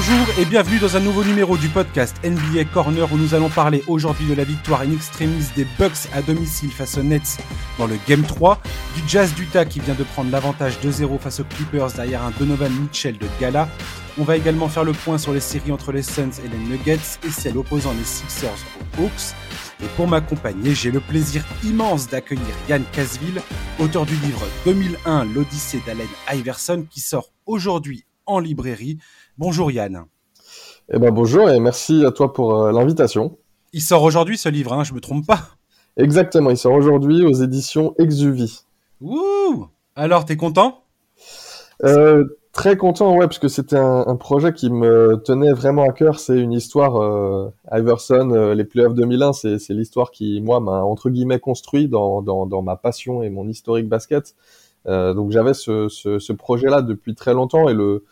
Bonjour et bienvenue dans un nouveau numéro du podcast NBA Corner où nous allons parler aujourd'hui de la victoire in extremis des Bucks à domicile face aux Nets dans le Game 3, du Jazz d'Utah qui vient de prendre l'avantage 2-0 face aux Clippers derrière un Donovan Mitchell de gala. On va également faire le point sur les séries entre les Suns et les Nuggets et celle opposant les Sixers aux Hawks. Et pour m'accompagner, j'ai le plaisir immense d'accueillir Yann Casville, auteur du livre 2001 L'Odyssée d'Allen Iverson qui sort aujourd'hui en librairie. Bonjour Yann. Eh ben bonjour et merci à toi pour euh, l'invitation. Il sort aujourd'hui ce livre, hein, je me trompe pas. Exactement, il sort aujourd'hui aux éditions Exuvie. Ouh Alors, t'es content? Euh, Très content, ouais, parce que c'était un, projet qui me tenait vraiment à cœur. C'est une histoire, euh, Iverson, euh, les playoffs 2001, c'est l'histoire qui, moi, m'a entre guillemets construit dans, dans, dans, ma passion et mon historique basket. donc j'avais ce, ce, ce projet-là depuis très longtemps et le,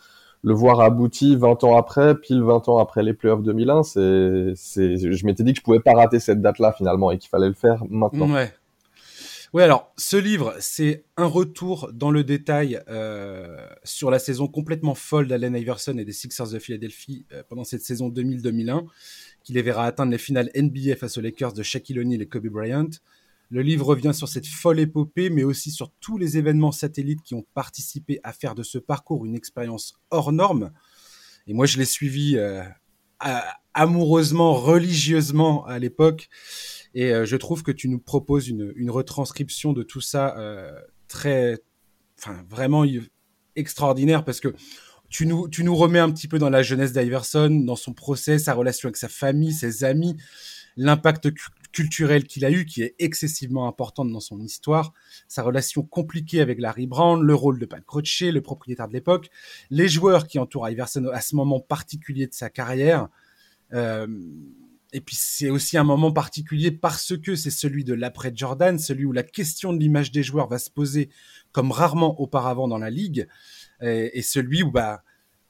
le voir abouti 20 ans après, pile 20 ans après les playoffs 2001, c'est, c'est, je m'étais dit que je pouvais pas rater cette date-là finalement et qu'il fallait le faire maintenant. Ouais. Ouais, alors ce livre, c'est un retour dans le détail euh, sur la saison complètement folle d'Allen Iverson et des Sixers de Philadelphie euh, pendant cette saison 2000-2001, qui les verra atteindre les finales NBA face aux Lakers de Shaquille O'Neal et Kobe Bryant. Le livre revient sur cette folle épopée, mais aussi sur tous les événements satellites qui ont participé à faire de ce parcours une expérience hors norme. Et moi, je l'ai suivi euh, amoureusement, religieusement à l'époque. Et euh, je trouve que tu nous proposes une, retranscription de tout ça euh, très, enfin, vraiment extraordinaire parce que tu nous, tu nous remets un petit peu dans la jeunesse d'Iverson, dans son procès, sa relation avec sa famille, ses amis, l'impact culturel qu'il a eu, qui est excessivement importante dans son histoire, sa relation compliquée avec Larry Brown, le rôle de Pat Crochet, le propriétaire de l'époque, les joueurs qui entourent Iverson à ce moment particulier de sa carrière. Euh, et puis c'est aussi un moment particulier parce que c'est celui de l'après Jordan, celui où la question de l'image des joueurs va se poser comme rarement auparavant dans la ligue, et, et celui où bah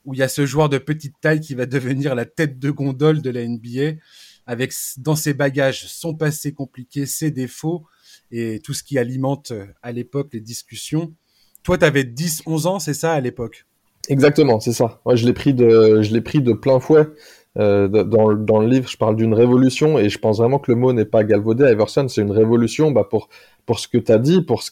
où il y a ce joueur de petite taille qui va devenir la tête de gondole de la NBA avec dans ses bagages son passé compliqué, ses défauts et tout ce qui alimente euh, à l'époque les discussions. Toi, tu avais 10, 11 ans, c'est ça à l'époque? Exactement, c'est ça. Je l'ai pris de, plein fouet. Euh, dans, le livre, je parle d'une révolution et je pense vraiment que le mot n'est pas galvaudé. Iverson, c'est une révolution bah, pour, ce que tu as dit, pour ce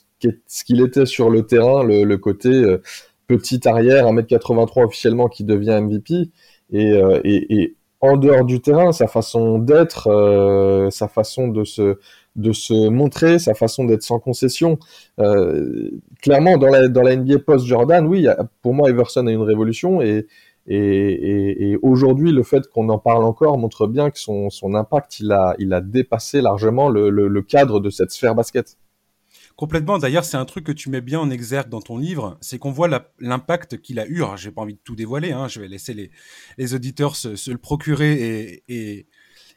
qu'il était sur le terrain, le, côté euh, petit arrière, 1m83 officiellement qui devient MVP. Et, en dehors du terrain, sa façon d'être, euh, sa façon de se, de montrer, sa façon d'être sans concession. Euh, clairement, dans la, NBA post-Jordan, oui, pour moi, Everson a une révolution et, et, aujourd'hui, le fait qu'on en parle encore montre bien que son, impact, il a, dépassé largement le cadre de cette sphère basket. Complètement. D'ailleurs, c'est un truc que tu mets bien en exergue dans ton livre, c'est qu'on voit l'impact qu'il a eu. Alors, j'ai pas envie de tout dévoiler. Hein, je vais laisser les, les auditeurs se, le procurer et,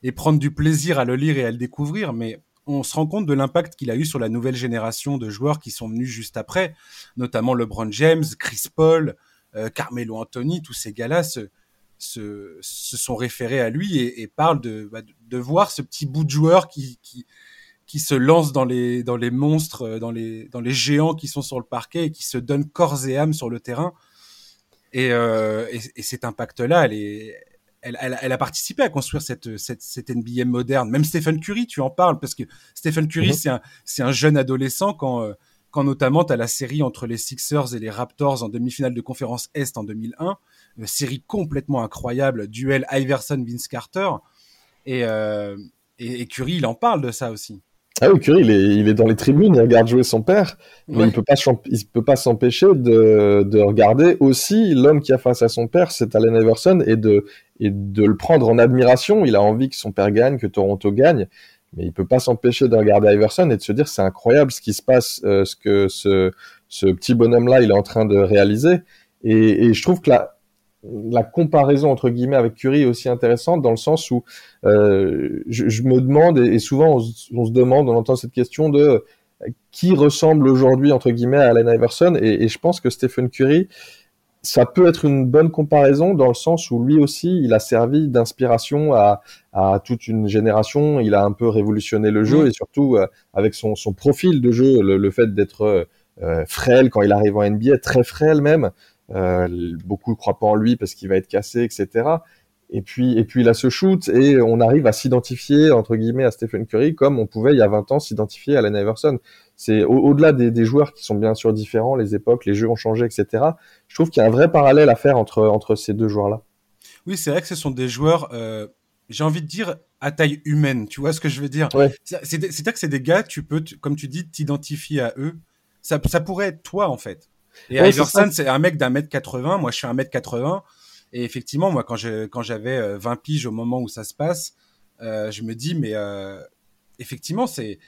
et, prendre du plaisir à le lire et à le découvrir. Mais on se rend compte de l'impact qu'il a eu sur la nouvelle génération de joueurs qui sont venus juste après, notamment LeBron James, Chris Paul, euh, Carmelo Anthony. Tous ces gars-là se, se, se, sont référés à lui et, parlent de, bah, de, voir ce petit bout de joueur qui qui se lance dans les dans les monstres, euh, dans les dans les géants qui sont sur le parquet et qui se donnent corps et âme sur le terrain. Et, euh, et, et cet impact-là, elle est elle, elle, elle, a participé à construire cette, cette, cette NBA moderne. Même Stephen Curry, tu en parles, parce que Stephen Curry, mm -hmm. c'est un, c'est un jeune adolescent quand, euh, quand notamment tu as la série entre les Sixers et les Raptors en demi-finale de conférence Est en 2001. Une série complètement incroyable, duel Iverson-Vince Carter. Et, euh, et, et Curry, il en parle de ça aussi. Ah oui, Curry, il est, il est dans les tribunes, il regarde jouer son père, mais ouais. il peut pas, il peut pas s'empêcher de, de regarder aussi l'homme qui a face à son père, c'est Allen Iverson, et de, et de le prendre en admiration. Il a envie que son père gagne, que Toronto gagne, mais il peut pas s'empêcher de regarder Iverson et de se dire c'est incroyable ce qui se passe, euh, ce que ce, ce petit bonhomme-là il est en train de réaliser. Et, et je trouve que là, la comparaison entre guillemets avec Curry est aussi intéressante dans le sens où euh, je, je, me demande et, et souvent on, on, se demande, on entend cette question de euh, qui ressemble aujourd'hui entre guillemets à Allen Iverson et, et, je pense que Stephen Curry ça peut être une bonne comparaison dans le sens où lui aussi il a servi d'inspiration à, à toute une génération, il a un peu révolutionné le jeu mmh. et surtout euh, avec son, son, profil de jeu, le, le fait d'être frêle quand il arrive en NBA, très frêle même, beaucoup ne croient pas en lui parce qu'il va être cassé, etc. Et puis, et puis il a ce shoot et on arrive à s'identifier entre guillemets à Stephen Curry comme on pouvait il y a 20 ans s'identifier à Allen Iverson. C'est au-delà des, des, joueurs qui sont bien sûr différents, les époques, les jeux ont changé, etc. Je trouve qu'il y a un vrai parallèle à faire entre entre ces deux joueurs-là. Oui, c'est vrai que ce sont des joueurs, euh, j'ai envie de dire à taille humaine. Tu vois ce que je veux dire? Ouais. C'est-à-dire que c'est des gars, tu peux, comme tu dis, t'identifier à eux. Ça, ça pourrait être toi en fait. Et ouais, Iverson, c'est un mec d'un mètre 80. Moi, je suis un mètre 80. Et effectivement, moi, quand je, quand j'avais 20 euh, piges au moment où ça se passe, euh, je me dis, mais euh, effectivement, c'est,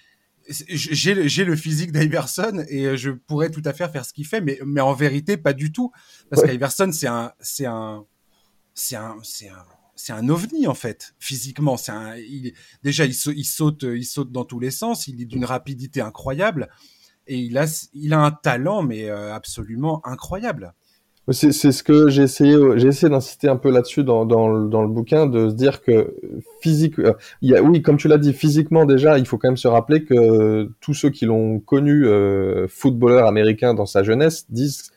j'ai, le physique d'Iverson et je pourrais tout à fait faire ce qu'il fait, mais, mais en vérité, pas du tout. Parce ouais. qu'Iverson, c'est un, c'est un, c'est un, c'est un, c'est un ovni en fait physiquement c'est un il, déjà il, il, saute il saute dans tous les sens il est d'une rapidité incroyable et il a il a un talent mais euh, absolument incroyable c'est ce que j'ai essayé, j'ai essayé d'insister un peu là-dessus dans, dans, le bouquin, de se dire que physique, euh, oui, comme tu l'as dit, physiquement déjà, il faut quand même se rappeler que tous ceux qui l'ont connu euh, footballeur américain dans sa jeunesse disent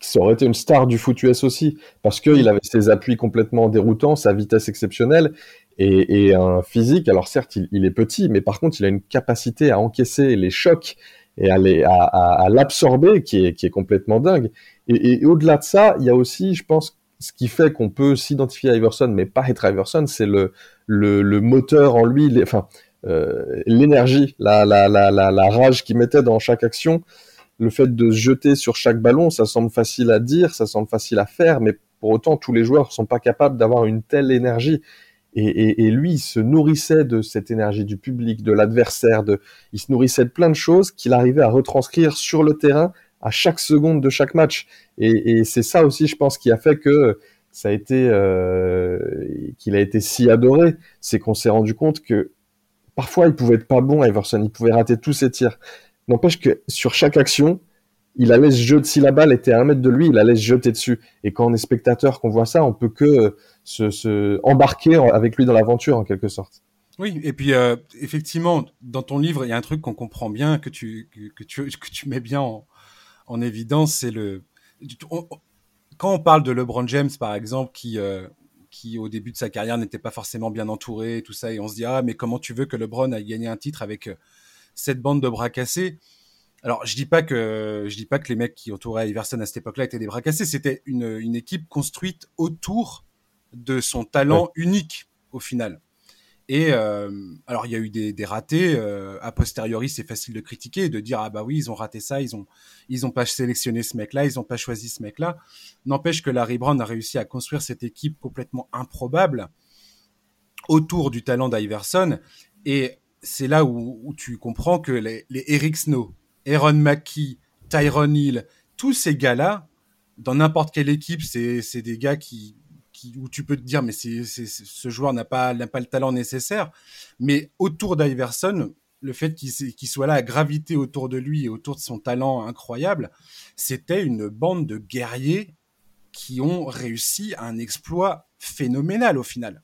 ça aurait été une star du foot US aussi, parce qu'il avait ses appuis complètement déroutants, sa vitesse exceptionnelle et, un physique. Alors certes, il, est petit, mais par contre, il a une capacité à encaisser les chocs et à, l'absorber qui est, qui est complètement dingue. Et, au-delà de ça, il y a aussi, je pense, ce qui fait qu'on peut s'identifier à Iverson, mais pas être Iverson, c'est le, le, moteur en lui, enfin, euh, l'énergie, la, la, la, la, rage qu'il mettait dans chaque action. Le fait de se jeter sur chaque ballon, ça semble facile à dire, ça semble facile à faire, mais pour autant, tous les joueurs sont pas capables d'avoir une telle énergie. Et, lui, il se nourrissait de cette énergie du public, de l'adversaire, il se nourrissait de plein de choses qu'il arrivait à retranscrire sur le terrain à chaque seconde de chaque match. Et, c'est ça aussi, je pense, qui a fait que ça a été, euh, qu'il a été si adoré, c'est qu'on s'est rendu compte que parfois il pouvait être pas bon, Iverson, il pouvait rater tous ses tirs. N'empêche que sur chaque action, il allait se jeter, si la balle était à un mètre de lui, il allait se jeter dessus. Et quand on est spectateur, qu'on voit ça, on peut que se, embarquer avec lui dans l'aventure en quelque sorte. Oui, et puis euh, effectivement, dans ton livre, il y a un truc qu'on comprend bien, que tu, mets bien en, en évidence, c'est le. Quand on parle de LeBron James, par exemple, qui, euh, qui au début de sa carrière n'était pas forcément bien entouré, tout ça, et on se dit ah mais comment tu veux que LeBron aille gagner un titre avec euh, cette bande de bras cassés? Alors je dis pas que je dis pas que les mecs qui entouraient Iverson à cette époque-là étaient des bras cassés, c'était une, une équipe construite autour de son talent ouais. unique au final. Et euh, alors il y a eu des, des ratés. Euh, a posteriori, c'est facile de critiquer, de dire ah bah oui ils ont raté ça, ils ont ils ont pas sélectionné ce mec-là, ils ont pas choisi ce mec-là. N'empêche que Larry Brown a réussi à construire cette équipe complètement improbable autour du talent d'Iverson. Et c'est là où, où, tu comprends que les, les Eric Snow, Aaron Mackey, Tyron Hill, tous ces gars-là, dans n'importe quelle équipe, c'est des gars qui qui, où tu peux te dire, mais c'est, ce joueur n'a pas, pas le talent nécessaire. Mais autour d'Iverson, le fait qu'il, qu'il soit là à graviter autour de lui et autour de son talent incroyable, c'était une bande de guerriers qui ont réussi un exploit phénoménal au final.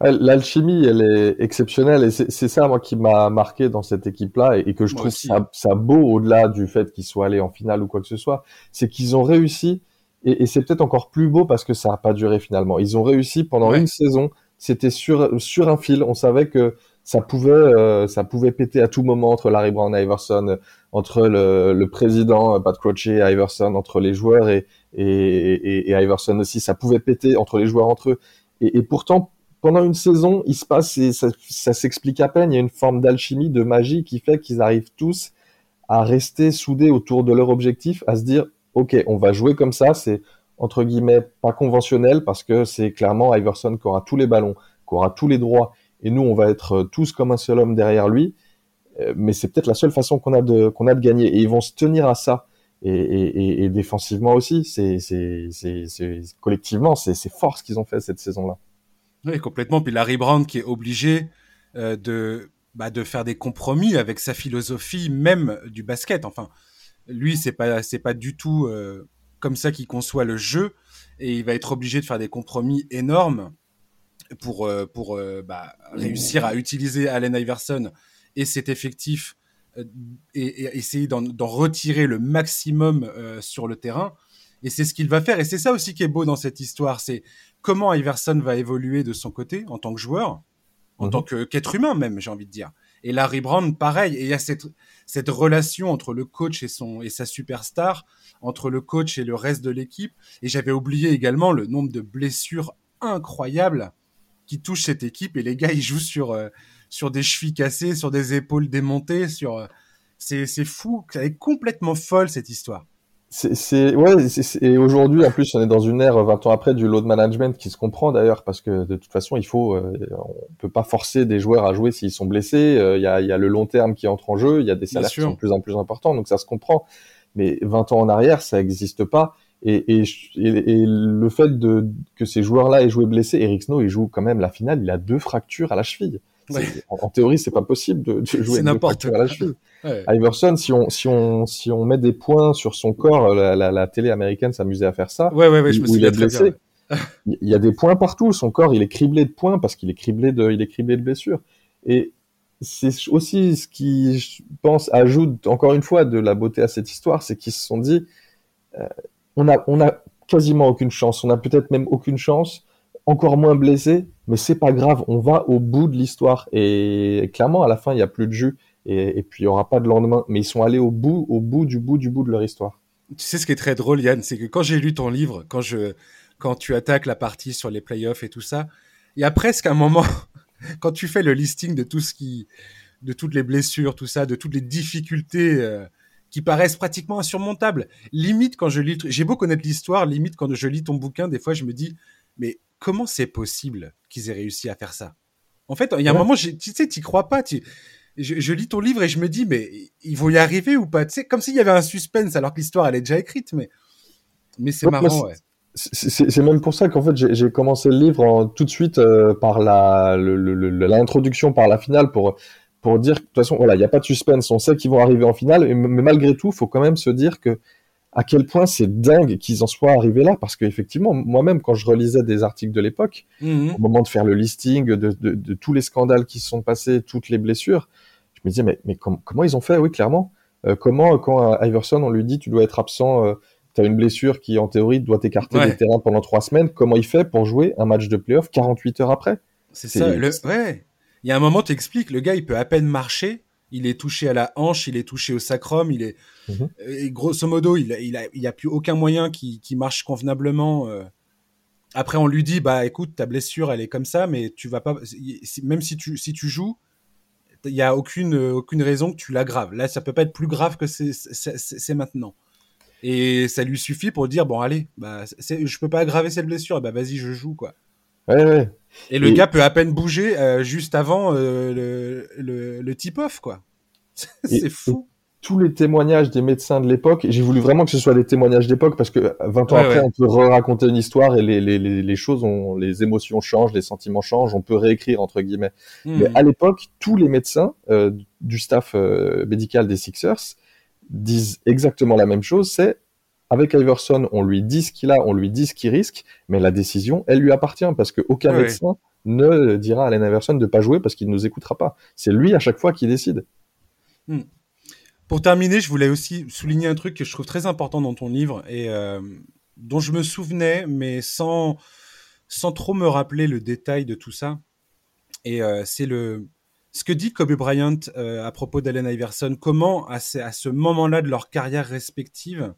L'alchimie, elle est exceptionnelle et c'est ça moi qui m'a marqué dans cette équipe-là et, que je moi trouve ça, ça, beau au-delà du fait qu'ils soient allés en finale ou quoi que ce soit, c'est qu'ils ont réussi et, et c'est peut-être encore plus beau parce que ça n'a pas duré finalement. Ils ont réussi pendant ouais. une saison. C'était sur sur un fil. On savait que ça pouvait euh, ça pouvait péter à tout moment entre Larry Brown et Iverson, entre le, le président euh, Pat Croce et Iverson, entre les joueurs et, et, et, et, Iverson aussi. Ça pouvait péter entre les joueurs entre eux. Et, et pourtant, pendant une saison, il se passe et ça, s'explique à peine. Il y a une forme d'alchimie, de magie qui fait qu'ils arrivent tous à rester soudés autour de leur objectif, à se dire ok, on va jouer comme ça, c'est entre guillemets pas conventionnel parce que c'est clairement Iverson qui aura tous les ballons, qui aura tous les droits, et nous on va être euh, tous comme un seul homme derrière lui. Euh, mais c'est peut-être la seule façon qu'on a de qu'on a de gagner, et ils vont se tenir à ça. Et, défensivement aussi, c'est collectivement, c'est fort ce qu'ils ont fait cette saison-là. Oui, complètement. Puis Larry Brown qui est obligé euh, de, bah, de faire des compromis avec sa philosophie même du basket. Enfin, lui, c'est pas pas du tout euh, comme ça qu'il conçoit le jeu et il va être obligé de faire des compromis énormes pour euh, pour bah, réussir à utiliser Allen Iverson et cet effectif et, et, essayer d'en retirer le maximum sur le terrain. Et c'est ce qu'il va faire. Et c'est ça aussi qui est beau dans cette histoire. C'est comment Iverson va évoluer de son côté en tant que joueur, en mhm. tant qu'être humain même, j'ai envie de dire. Et Larry Brown, pareil. Et il y a cette, cette relation entre le coach et, son, et sa superstar, entre le coach et le reste de l'équipe. Et j'avais oublié également le nombre de blessures incroyables qui touchent cette équipe. Et les gars, ils jouent sur, euh, sur des chevilles cassées, sur des épaules démontées, sur... Euh, c'est, c'est fou, c'est complètement folle cette histoire. C'est ouais, et aujourd'hui en plus on est dans une ère 20 ans après du load management qui se comprend d'ailleurs parce que de toute façon il faut, euh, on peut pas forcer des joueurs à jouer s'ils sont blessés. Euh, il y, a, y, a, le long terme qui entre en jeu, il y a des salaires qui sont de plus en plus importants donc ça se comprend. Mais 20 ans en arrière ça n'existe pas et, et, et, le fait de que ces joueurs-là aient joué blessés, Eric Snow il joue quand même la finale, il a deux fractures à la cheville. En, théorie, c'est pas possible de, de jouer n'importe à la cheville. Iverson, si on, si, on, si on met des points sur son corps, la, la, la télé américaine s'amusait à faire ça. Ouais, ouais, ouais, je me suis blessé. il y a des points partout. Son corps, il est criblé de points parce qu'il est criblé de, il est criblé de blessures. Et c'est aussi ce qui, je pense, ajoute encore une fois de la beauté à cette histoire, c'est qu'ils se sont dit, euh, on a, on a quasiment aucune chance. On a peut-être même aucune chance encore moins blessé, mais c'est pas grave, on va au bout de l'histoire. Et clairement, à la fin, il n'y a plus de jus, et, puis il n'y aura pas de lendemain. Mais ils sont allés au bout, au bout du bout du bout de leur histoire. Tu sais ce qui est très drôle, Yann, c'est que quand j'ai lu ton livre, quand je, quand tu attaques la partie sur les playoffs et tout ça, il y a presque un moment, quand tu fais le listing de tout ce qui, de toutes les blessures, tout ça, de toutes les difficultés euh, qui paraissent pratiquement insurmontables. Limite quand je lis, j'ai beau connaître l'histoire, limite quand je lis ton bouquin, des fois je me dis, mais comment c'est possible qu'ils aient réussi à faire ça? En fait, il y a un moment, tu sais, tu crois pas. Je, lis ton livre et je me dis, mais ils vont y arriver ou pas? Tu sais, comme s'il y avait un suspense alors que l'histoire elle est déjà écrite, mais mais c'est marrant. Ouais. C'est même pour ça qu'en fait j'ai commencé le livre tout de suite euh, par la l'introduction par la finale pour pour dire de toute façon voilà il n'y a pas de suspense on sait qu'ils vont arriver en finale mais, mais malgré tout il faut quand même se dire que à quel point c'est dingue qu'ils en soient arrivés là, parce qu'effectivement, moi-même, quand je relisais des articles de l'époque, mhm. au moment de faire le listing de, tous les scandales qui se sont passés, toutes les blessures, je me disais, mais, mais comment ils ont fait? Oui, clairement. Euh, comment, quand à Iverson, on lui dit, tu dois être absent, euh, tu as une blessure qui, en théorie, doit t'écarter des terrains pendant trois semaines, comment il fait pour jouer un match de playoff 48 heures après? C'est ça, le... ouais. Il y a un moment, tu expliques, le gars, il peut à peine marcher, il est touché à la hanche, il est touché au sacrum, il est mhm. et grosso modo, il il a, il a plus aucun moyen qui, qui marche convenablement. Euh. Après, on lui dit bah écoute, ta blessure, elle est comme ça, mais tu vas pas même si tu si tu joues, il y a aucune aucune raison que tu l'aggraves. Là, ça peut pas être plus grave que c'est maintenant. Et ça lui suffit pour dire bon allez, bah je peux pas aggraver cette blessure, bah vas-y, je joue quoi. Ouais, ouais. Et le gars peut à peine bouger euh, juste avant euh, le, le, le tip-off, quoi. c'est fou. tous les témoignages des médecins de l'époque, j'ai voulu vraiment que ce soit des témoignages d'époque parce que 20 ans après, on peut raconter une histoire et les, les, les, choses, ont, les émotions changent, les sentiments changent, on peut réécrire entre guillemets. Hmm. Mais à l'époque, tous les médecins euh, du staff médical des Sixers disent exactement la même chose, c'est avec Iverson, on lui dit ce qu'il a, on lui dit ce qu'il risque, mais la décision, elle lui appartient parce qu'aucun médecin ne dira à Allen Iverson de pas jouer parce qu'il ne nous écoutera pas. C'est lui à chaque fois qui décide. Hmm. Pour terminer, je voulais aussi souligner un truc que je trouve très important dans ton livre et euh, dont je me souvenais, mais sans, sans trop me rappeler le détail de tout ça. Et euh, c'est le ce que dit Kobe Bryant euh, à propos d'Allen Iverson. Comment, à ce, à ce moment-là de leur carrière respective,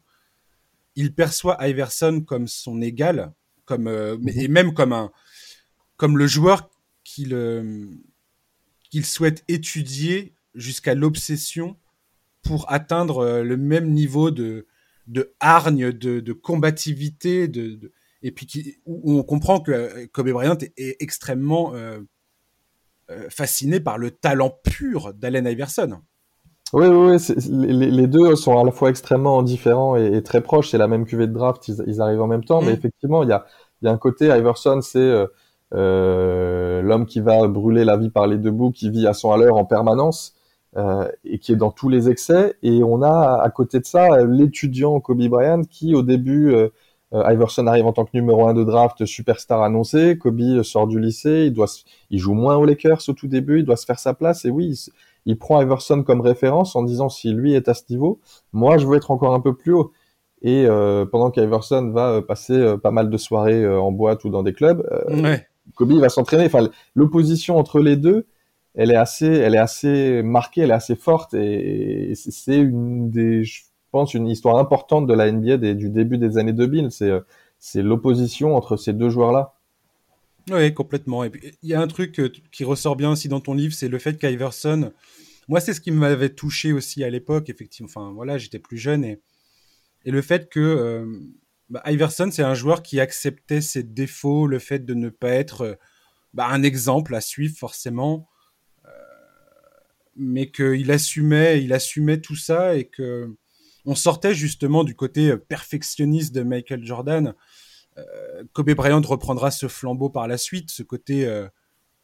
il perçoit Iverson comme son égal, comme euh, mhm. et même comme un comme le joueur qu'il euh, qu'il souhaite étudier jusqu'à l'obsession pour atteindre euh, le même niveau de de hargne, de, de combativité, de, et puis qui, où on comprend que Kobe Bryant est, extrêmement fasciné par le talent pur d'Allen Iverson. Oui, oui, les, les, deux sont à la fois extrêmement différents et, très proches. C'est la même cuvée de draft, ils, arrivent en même temps. Mais mm. effectivement, il y a, y a un côté, Iverson, c'est euh, euh, l'homme qui va brûler la vie par les deux bouts, qui vit à son à l'heure en permanence euh, et qui est dans tous les excès. Et on a à côté de ça l'étudiant Kobe Bryant qui, au début, euh, Iverson arrive en tant que numéro un de draft, superstar annoncé. Kobe sort du lycée, il doit, il joue moins aux Lakers au tout début, il doit se faire sa place. Et oui, il prend Iverson comme référence en disant si lui est à ce niveau, moi je veux être encore un peu plus haut. Et pendant qu'Iverson va passer pas mal de soirées en boîte ou dans des clubs, Kobe va s'entraîner. Enfin, l'opposition entre les deux, elle est assez, elle est assez marquée, elle est assez forte, et, c'est une des, je pense, une histoire importante de la NBA du début des années 2000. C'est c'est l'opposition entre ces deux joueurs-là. Oui, complètement. Et puis, il y a un truc euh, qui ressort bien aussi dans ton livre, c'est le fait qu'Iverson, moi, c'est ce qui m'avait touché aussi à l'époque, effectivement. Enfin, voilà, j'étais plus jeune et, et le fait que euh, bah, Iverson, c'est un joueur qui acceptait ses défauts, le fait de ne pas être euh, bah, un exemple à suivre forcément, mais qu'il assumait, il assumait tout ça et que on sortait justement du côté perfectionniste de Michael Jordan Kobe Bryant reprendra ce flambeau par la suite, ce côté euh,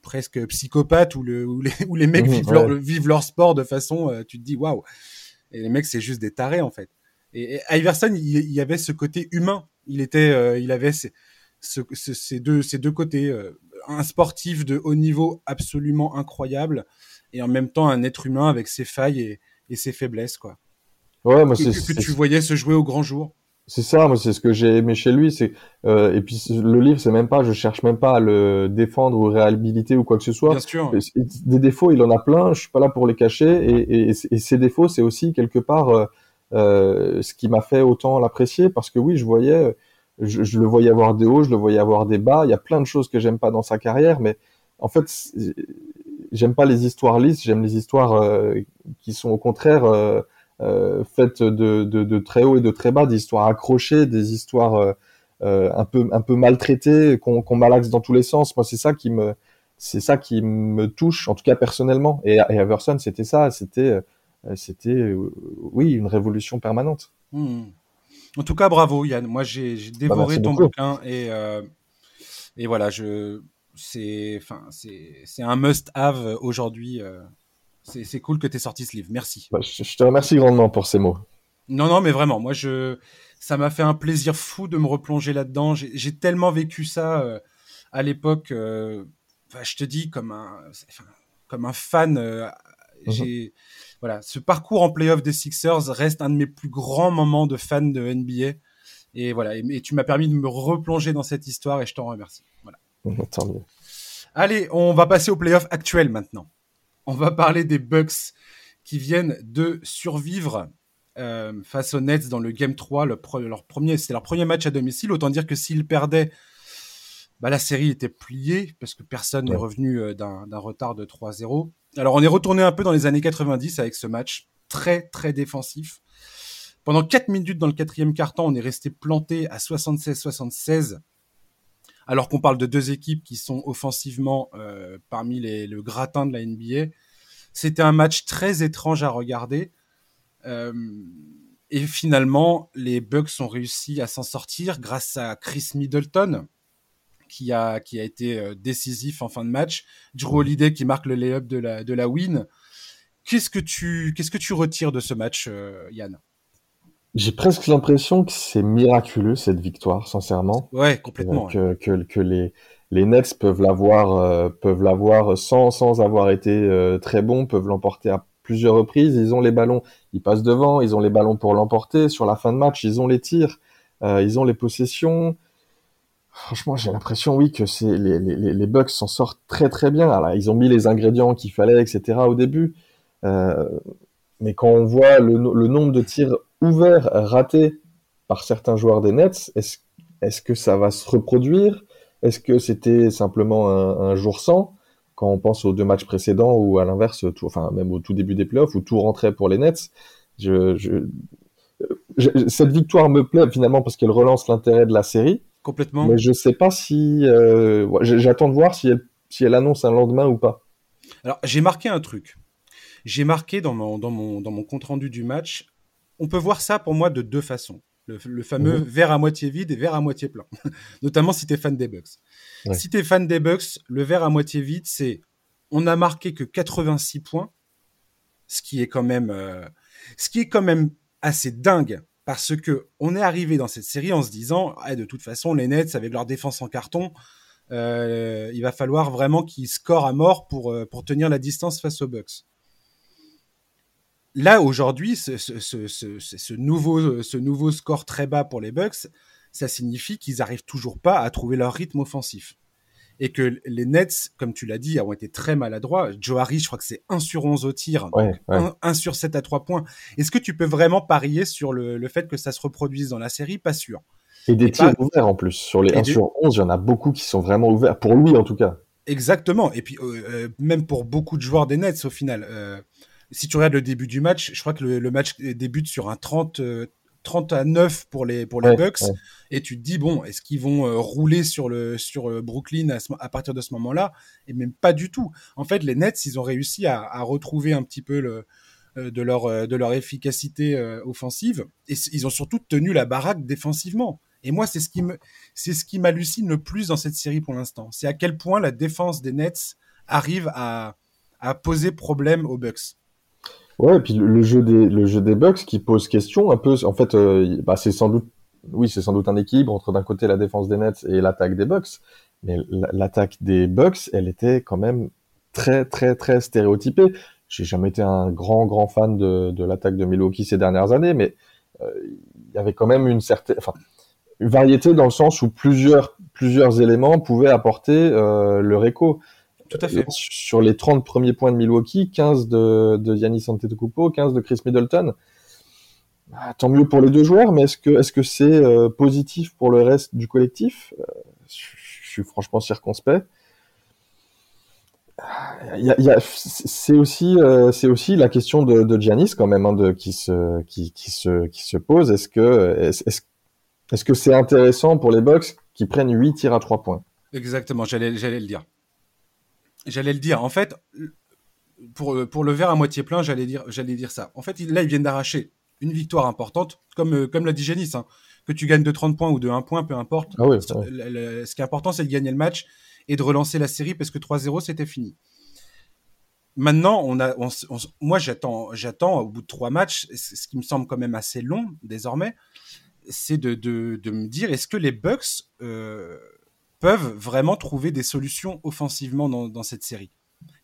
presque psychopathe où, le, où, les, où les, mecs mmh, vivent, leur, sport de façon, euh, tu te dis waouh. Et les mecs, c'est juste des tarés en fait. Et, Iverson, il, y avait ce côté humain. Il était, il avait ces, ces, deux, ces deux côtés. un sportif de haut niveau absolument incroyable et en même temps un être humain avec ses failles et, et ses faiblesses, quoi. Ouais, moi, que, que tu voyais se jouer au grand jour. C'est ça, moi c'est ce que j'ai aimé chez lui. C'est euh, et puis le livre, c'est même pas, je cherche même pas à le défendre ou réhabiliter ou quoi que ce soit. Bien sûr. Des défauts, il en a plein. Je suis pas là pour les cacher. Et, et, et ces défauts, c'est aussi quelque part euh, euh ce qui m'a fait autant l'apprécier parce que oui, je voyais, je, je, le voyais avoir des hauts, je le voyais avoir des bas. Il y a plein de choses que j'aime pas dans sa carrière, mais en fait, j'aime pas les histoires lisses. J'aime les histoires euh, qui sont au contraire euh, euh, faites de, de, de, très haut et de très bas, des histoires accrochées, des histoires euh, euh, un peu un peu maltraitées, qu'on qu'on malaxe dans tous les sens. Moi, c'est ça qui me c'est ça qui me touche, en tout cas personnellement. Et, et Everson, c'était ça, c'était c'était oui une révolution permanente. Hmm. En tout cas, bravo Yann. Moi, j'ai bah, dévoré ton bouquin et et voilà, je c'est enfin c'est c'est un must have aujourd'hui. C'est cool que tu aies sorti ce livre. Merci. Bah, je, te remercie grandement pour ces mots. Non, non, mais vraiment, moi, je, ça m'a fait un plaisir fou de me replonger là-dedans. J'ai tellement vécu ça euh, à l'époque. Euh, je te dis, comme un, comme un fan. Euh, mhm. J'ai, voilà, ce parcours en playoff des Sixers reste un de mes plus grands moments de fan de NBA. Et voilà, et, tu m'as permis de me replonger dans cette histoire et je t'en remercie. Voilà. Allez, on va passer au playoff actuel maintenant on va parler des Bucks qui viennent de survivre euh, face aux Nets dans le Game 3. leur premier, c'était leur premier match à domicile. Autant dire que s'ils perdaient, bah, la série était pliée parce que personne n'est revenu euh, d'un retard de 3-0. Alors on est retourné un peu dans les années 90 avec ce match très très défensif. Pendant 4 minutes dans le quatrième quart-temps, on est resté planté à 76-76 alors qu'on parle de deux équipes qui sont offensivement euh, parmi les, le gratin de la NBA. C'était un match très étrange à regarder. Euh, et finalement, les Bucks ont réussi à s'en sortir grâce à Chris Middleton, qui a, qui a été euh, décisif en fin de match. Drew Holiday qui marque le lay-up de la, de la win. Qu'est-ce que tu, qu'est-ce que tu retires de ce match, Yann? J'ai presque l'impression que c'est miraculeux cette victoire, sincèrement. Ouais, complètement. Que, que, que, les, les Nets peuvent l'avoir, euh, peuvent l'avoir sans, sans avoir été euh, très bons, peuvent l'emporter à plusieurs reprises. Ils ont les ballons, ils passent devant, ils ont les ballons pour l'emporter. Sur la fin de match, ils ont les tirs, euh, ils ont les possessions. Franchement, j'ai l'impression, oui, que c'est les, les, les Bucks s'en sortent très très bien. Alors, ils ont mis les ingrédients qu'il fallait, etc. au début. mais quand on voit le, le nombre de tirs ouvert, raté par certains joueurs des Nets, est-ce est que ça va se reproduire? Est-ce que c'était simplement un, jour sans? Quand on pense aux deux matchs précédents ou à l'inverse, enfin même au tout début des playoffs où tout rentrait pour les Nets je, Cette victoire me plaît finalement parce qu'elle relance l'intérêt de la série. Complètement. Mais je sais pas si... Euh, j'attends de voir si elle, si elle annonce un lendemain ou pas. Alors j'ai marqué un truc. J'ai marqué dans mon, dans mon, dans mon compte rendu du match on peut voir ça pour moi de deux façons. Le, fameux mhm. verre à moitié vide et verre à moitié plein. Notamment si tu es fan des Bucks. Si tu es fan des Bucks, le verre à moitié vide, c'est on a marqué que 86 points, ce qui est quand même, euh, ce qui est quand même assez dingue parce que on est arrivé dans cette série en se disant, ah, de toute façon, les Nets avec leur défense en carton, euh, il va falloir vraiment qu'ils scorent à mort pour, euh, pour tenir la distance face aux Bucks là, aujourd'hui, ce, ce, ce, ce, nouveau, ce nouveau score très bas pour les Bucks, ça signifie qu'ils arrivent toujours pas à trouver leur rythme offensif. Et que les Nets, comme tu l'as dit, ont été très maladroits. Joe Harris, je crois que c'est 1 sur 11 au tir, 1, sur 7 à 3 points. Est-ce que tu peux vraiment parier sur le, le, fait que ça se reproduise dans la série? Pas sûr. Et des tirs ouverts en plus. Sur les 1 sur 11, il y en a beaucoup qui sont vraiment ouverts, pour lui en tout cas. Exactement. Et puis, euh, euh, même pour beaucoup de joueurs des Nets, au final, euh, si tu regardes le début du match, je crois que le, match débute sur un 30, 30 à 9 pour les, pour les Bucks. Et tu te dis, bon, est-ce qu'ils vont rouler sur, le, sur Brooklyn à, à partir de ce moment-là? Et même pas du tout. En fait, les Nets, ils ont réussi à, à retrouver un petit peu le, de, leur, de leur efficacité offensive. Et ils ont surtout tenu la baraque défensivement. Et moi, c'est ce qui me, c'est ce qui m'hallucine le plus dans cette série pour l'instant. C'est à quel point la défense des Nets arrive à, à poser problème aux Bucks. Ouais, et puis le, jeu des, le jeu des Bucks qui pose question un peu. En fait, euh, bah, c'est sans doute, oui, c'est sans doute un équilibre entre d'un côté la défense des Nets et l'attaque des Bucks. Mais l'attaque des Bucks, elle était quand même très, très, très stéréotypée. J'ai jamais été un grand, grand fan de, de l'attaque de Milwaukee ces dernières années, mais euh, il y avait quand même une certaine, enfin, une variété dans le sens où plusieurs, plusieurs éléments pouvaient apporter euh, leur écho. Tout à fait. Sur les 30 premiers points de Milwaukee, 15 de, de Giannis Antetokounmpo, 15 de Chris Middleton. Bah, tant mieux pour les deux joueurs, mais est-ce que est-ce que c'est euh, positif pour le reste du collectif? Euh, Je suis franchement circonspect. Y a, y a, c'est aussi euh, c'est aussi la question de, de Giannis quand même hein, de, qui se qui, qui se qui se pose. Est-ce que est-ce est-ce que c'est intéressant pour les Bucks qui prennent 8 tirs à 3 points? Exactement, j'allais, j'allais le dire. J'allais le dire. En fait, pour, pour le verre à moitié plein, j'allais dire, j'allais dire ça. En fait, là, ils viennent d'arracher une victoire importante, comme, euh, comme l'a dit Génis, hein. que tu gagnes de 30 points ou de 1 point, peu importe. Ah oui, ce qui est important, c'est de gagner le match et de relancer la série parce que 3-0, c'était fini. Maintenant, on a, moi, j'attends, j'attends au bout de trois matchs, ce qui me semble quand même assez long désormais, c'est de, de, me dire est-ce que les Bucks euh, peuvent vraiment trouver des solutions offensivement dans, dans cette série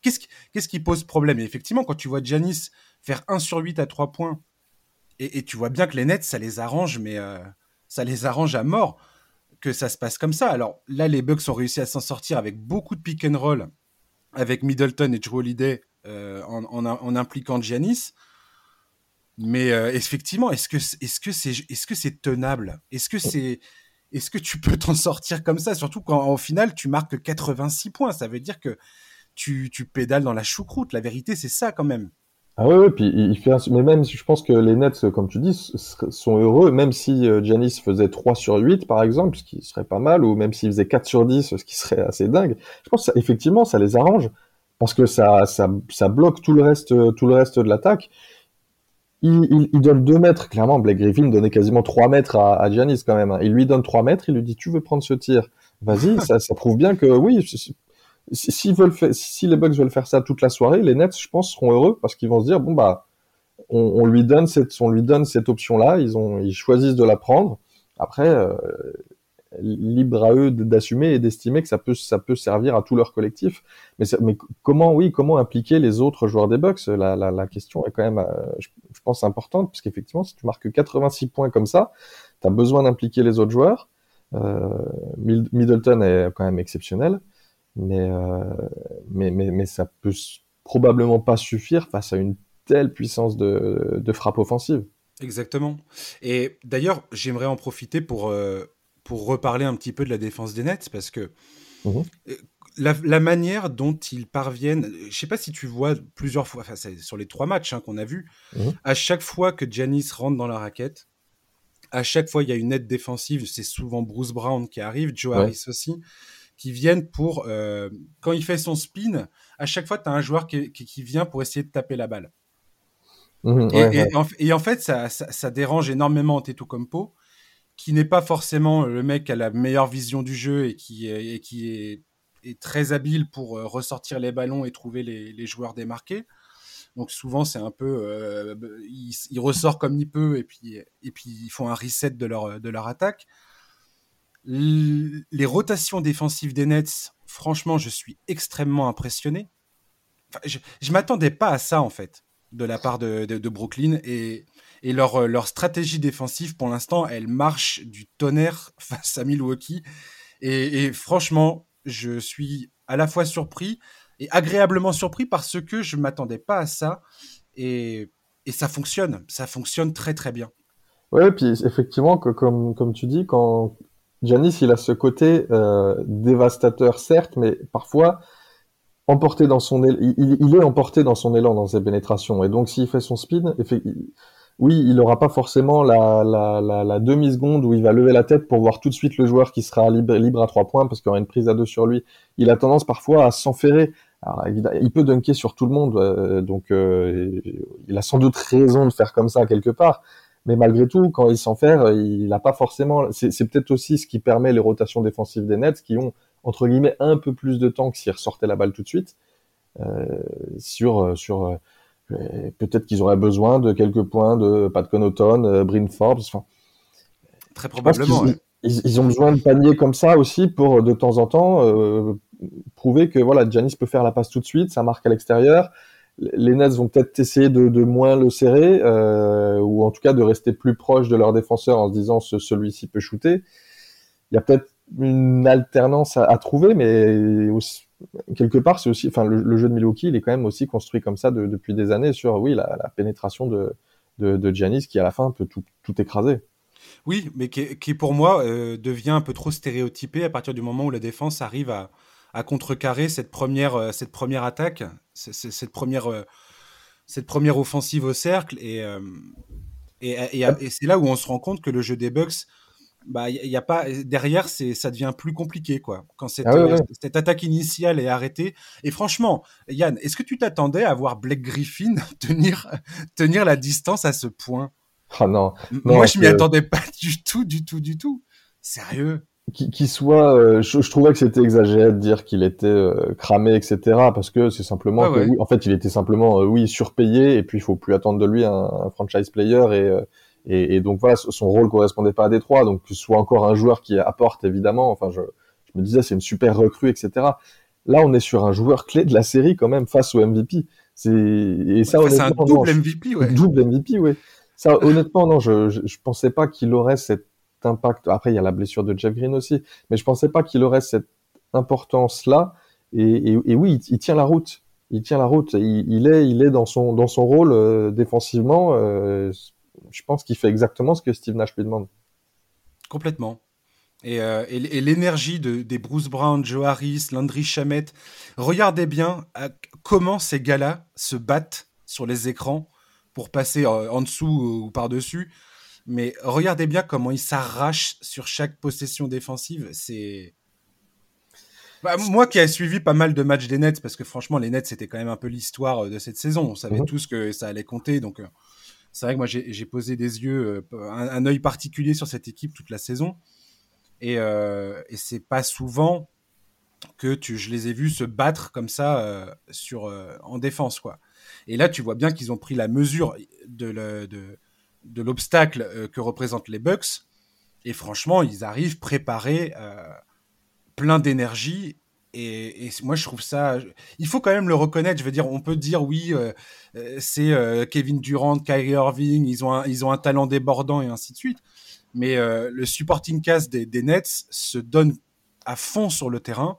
Qu'est-ce qui, qu'est-ce qui pose problème? Et effectivement, quand tu vois Janis faire 1 sur 8 à 3 points, et, et, tu vois bien que les Nets, ça les arrange, mais euh, ça les arrange à mort que ça se passe comme ça. Alors là, les Bucks ont réussi à s'en sortir avec beaucoup de pick and roll avec Middleton et Drew Holiday euh, en, en, en, impliquant Giannis. Mais euh, effectivement, est-ce que est-ce que c'est est-ce que c'est tenable? Est-ce que c'est est-ce que tu peux t'en sortir comme ça? Surtout quand au final tu marques 86 points, ça veut dire que tu, tu pédales dans la choucroute. La vérité, c'est ça quand même. Ah ouais, ouais puis il fait mais même je pense que les Nets, comme tu dis, sont heureux, même si Janis euh, faisait 3 sur 8 par exemple, ce qui serait pas mal, ou même s'il faisait 4 sur 10, ce qui serait assez dingue. Je pense que ça, effectivement, ça les arrange parce que ça, ça, ça bloque tout le reste, tout le reste de l'attaque il, il, donne 2 mètres, clairement, Blake Griffin donnait quasiment 3 mètres à, à Giannis quand même. Hein. Il lui donne 3 mètres, il lui dit tu veux prendre ce tir, vas-y, ça, ça prouve bien que oui, s'ils veulent faire, si les Bucks veulent faire ça toute la soirée, les Nets, je pense, seront heureux parce qu'ils vont se dire bon bah on, on, lui donne cette, on lui donne cette option-là, ils ont, ils choisissent de la prendre. Après, euh, libre à eux d'assumer et d'estimer que ça peut, ça peut servir à tout leur collectif. Mais, mais comment, oui, comment impliquer les autres joueurs des Bucks la, la, la, question est quand même, euh, je, pense, importante, parce qu'effectivement, si tu marques 86 points comme ça, tu as besoin d'impliquer les autres joueurs. Euh, Middleton est quand même exceptionnel, mais, euh, mais, mais, mais ça peut probablement pas suffire face à une telle puissance de, de frappe offensive. Exactement. Et d'ailleurs, j'aimerais en profiter pour, pour reparler un petit peu de la défense des Nets, parce que mmh. la, la, manière dont ils parviennent, je sais pas si tu vois plusieurs fois, enfin, sur les trois matchs hein, qu'on a vus, mmh. à chaque fois que Janis rentre dans la raquette, à chaque fois il y a une aide défensive, c'est souvent Bruce Brown qui arrive, Joe ouais. Harris aussi, qui viennent pour, euh, quand il fait son spin, à chaque fois tu as un joueur qui, qui, qui, vient pour essayer de taper la balle. Mmh, et, ouais, et, en, et, en, fait, ça, ça, ça dérange énormément Antetokounmpo qui n'est pas forcément le mec qui a la meilleure vision du jeu et qui, est, très habile pour euh, ressortir les ballons et trouver les, joueurs démarqués. Donc souvent c'est un peu, euh, il, il, ressort comme il peut et puis ils font un reset de leur attaque. Les rotations défensives des Nets, franchement, je suis extrêmement impressionné. Je, m'attendais pas à ça en fait. de la part de, Brooklyn et, et leur, leur stratégie défensive pour l'instant elle marche du tonnerre face à Milwaukee. Et, franchement je suis à la fois surpris et agréablement surpris parce que je m'attendais pas à ça. Et, et ça fonctionne. Ça fonctionne très très bien. Ouais, puis effectivement, que, comme, comme tu dis, quand Janis, il a ce côté euh, dévastateur, certes, mais parfois emporté dans son il, il, est emporté dans son élan, dans ses pénétrations. Et donc, s'il fait son spin, oui, il n'aura pas forcément la, demi-seconde où il va lever la tête pour voir tout de suite le joueur qui sera libre, à trois points parce qu'il aura une prise à deux sur lui. Il a tendance parfois à s'enferrer. Alors, il peut dunker sur tout le monde, euh, donc euh, il a sans doute raison de faire comme ça quelque part mais malgré tout, quand il s'en fait, il n'a pas forcément. C'est peut-être aussi ce qui permet les rotations défensives des Nets, qui ont entre guillemets un peu plus de temps que s'ils ressortaient la balle tout de suite. Euh, sur sur peut-être qu'ils auraient besoin de quelques points de Pat Connaughton, euh, Bryn Forbes. Enfin, Très probablement. Ils, ils, ont besoin de paniers comme ça aussi pour de temps en temps euh, prouver que voilà, Janis peut faire la passe tout de suite, ça marque à l'extérieur les Nets vont peut-être essayer de, moins le serrer, euh, ou en tout cas de rester plus proche de leur défenseur en se disant ce, celui-ci peut shooter. Il y a peut-être une alternance à, trouver, mais quelque part, c'est aussi, enfin, le, jeu de Milwaukee, il est quand même aussi construit comme ça depuis des années sur, oui, la, pénétration de, de, Giannis qui à la fin peut tout, écraser. Oui, mais qui, pour moi euh, devient un peu trop stéréotypé à partir du moment où la défense arrive à, à contrecarrer cette première, euh, cette première attaque, cette première, euh, cette première offensive au cercle. Et, et, et, c'est là où on se rend compte que le jeu des Bucks, bah, il y a pas derrière, c'est ça devient plus compliqué quoi. Quand cette, ah cette attaque initiale est arrêtée. Et franchement, Yann, est-ce que tu t'attendais à voir Blake Griffin tenir tenir la distance à ce point? Ah non. Moi, je m'y attendais pas du tout, du tout, du tout. Sérieux? Qui, soit, euh, je, trouvais que c'était exagéré de dire qu'il était euh, cramé, etc. Parce que c'est simplement que, oui, en fait, il était simplement, euh, oui, surpayé, et puis il faut plus attendre de lui un, franchise player, et, et, et, donc voilà, son rôle correspondait pas à Détroit, donc que ce soit encore un joueur qui apporte évidemment. Enfin, je, je me disais, c'est une super recrue, etc. Là, on est sur un joueur clé de la série quand même face au MVP. C'est et ça, c'est un double MVP, ouais. Double MVP, ouais. Ça, honnêtement, non, je, je, je pensais pas qu'il aurait cette impact. Après, il y a la blessure de Jeff Green aussi, mais je pensais pas qu'il aurait cette importance-là. Et, oui, il, tient la route. Il tient la route. Il, est, il est dans son dans son rôle euh, défensivement. Euh, je pense qu'il fait exactement ce que Steve Nash lui demande. Complètement. Et, euh, l'énergie de, des Bruce Brown, Joe Harris, Landry Shamet. Regardez bien comment ces gars-là se battent sur les écrans pour passer en dessous ou par-dessus mais regardez bien comment il s'arrache sur chaque possession défensive. C'est bah, moi qui ai suivi pas mal de matchs des Nets, parce que franchement, les Nets, c'était quand même un peu l'histoire euh, de cette saison. On savait mhm. tous que ça allait compter. Donc, euh, c'est vrai que moi, j'ai posé des yeux, euh, un, œil particulier sur cette équipe toute la saison. Et, et c'est pas souvent que tu, je les ai vus se battre comme ça sur, en défense. quoi. Et là, tu vois bien qu'ils ont pris la mesure de, le, de, de l'obstacle euh, que représentent les Bucks. Et franchement, ils arrivent préparés, euh, plein d'énergie. Et, moi, je trouve ça. Il faut quand même le reconnaître. Je veux dire, on peut dire oui, euh, c'est Kevin Durant, Kyrie Irving, ils ont, un, ils ont un talent débordant et ainsi de suite. Mais le supporting cast des, Nets se donne à fond sur le terrain.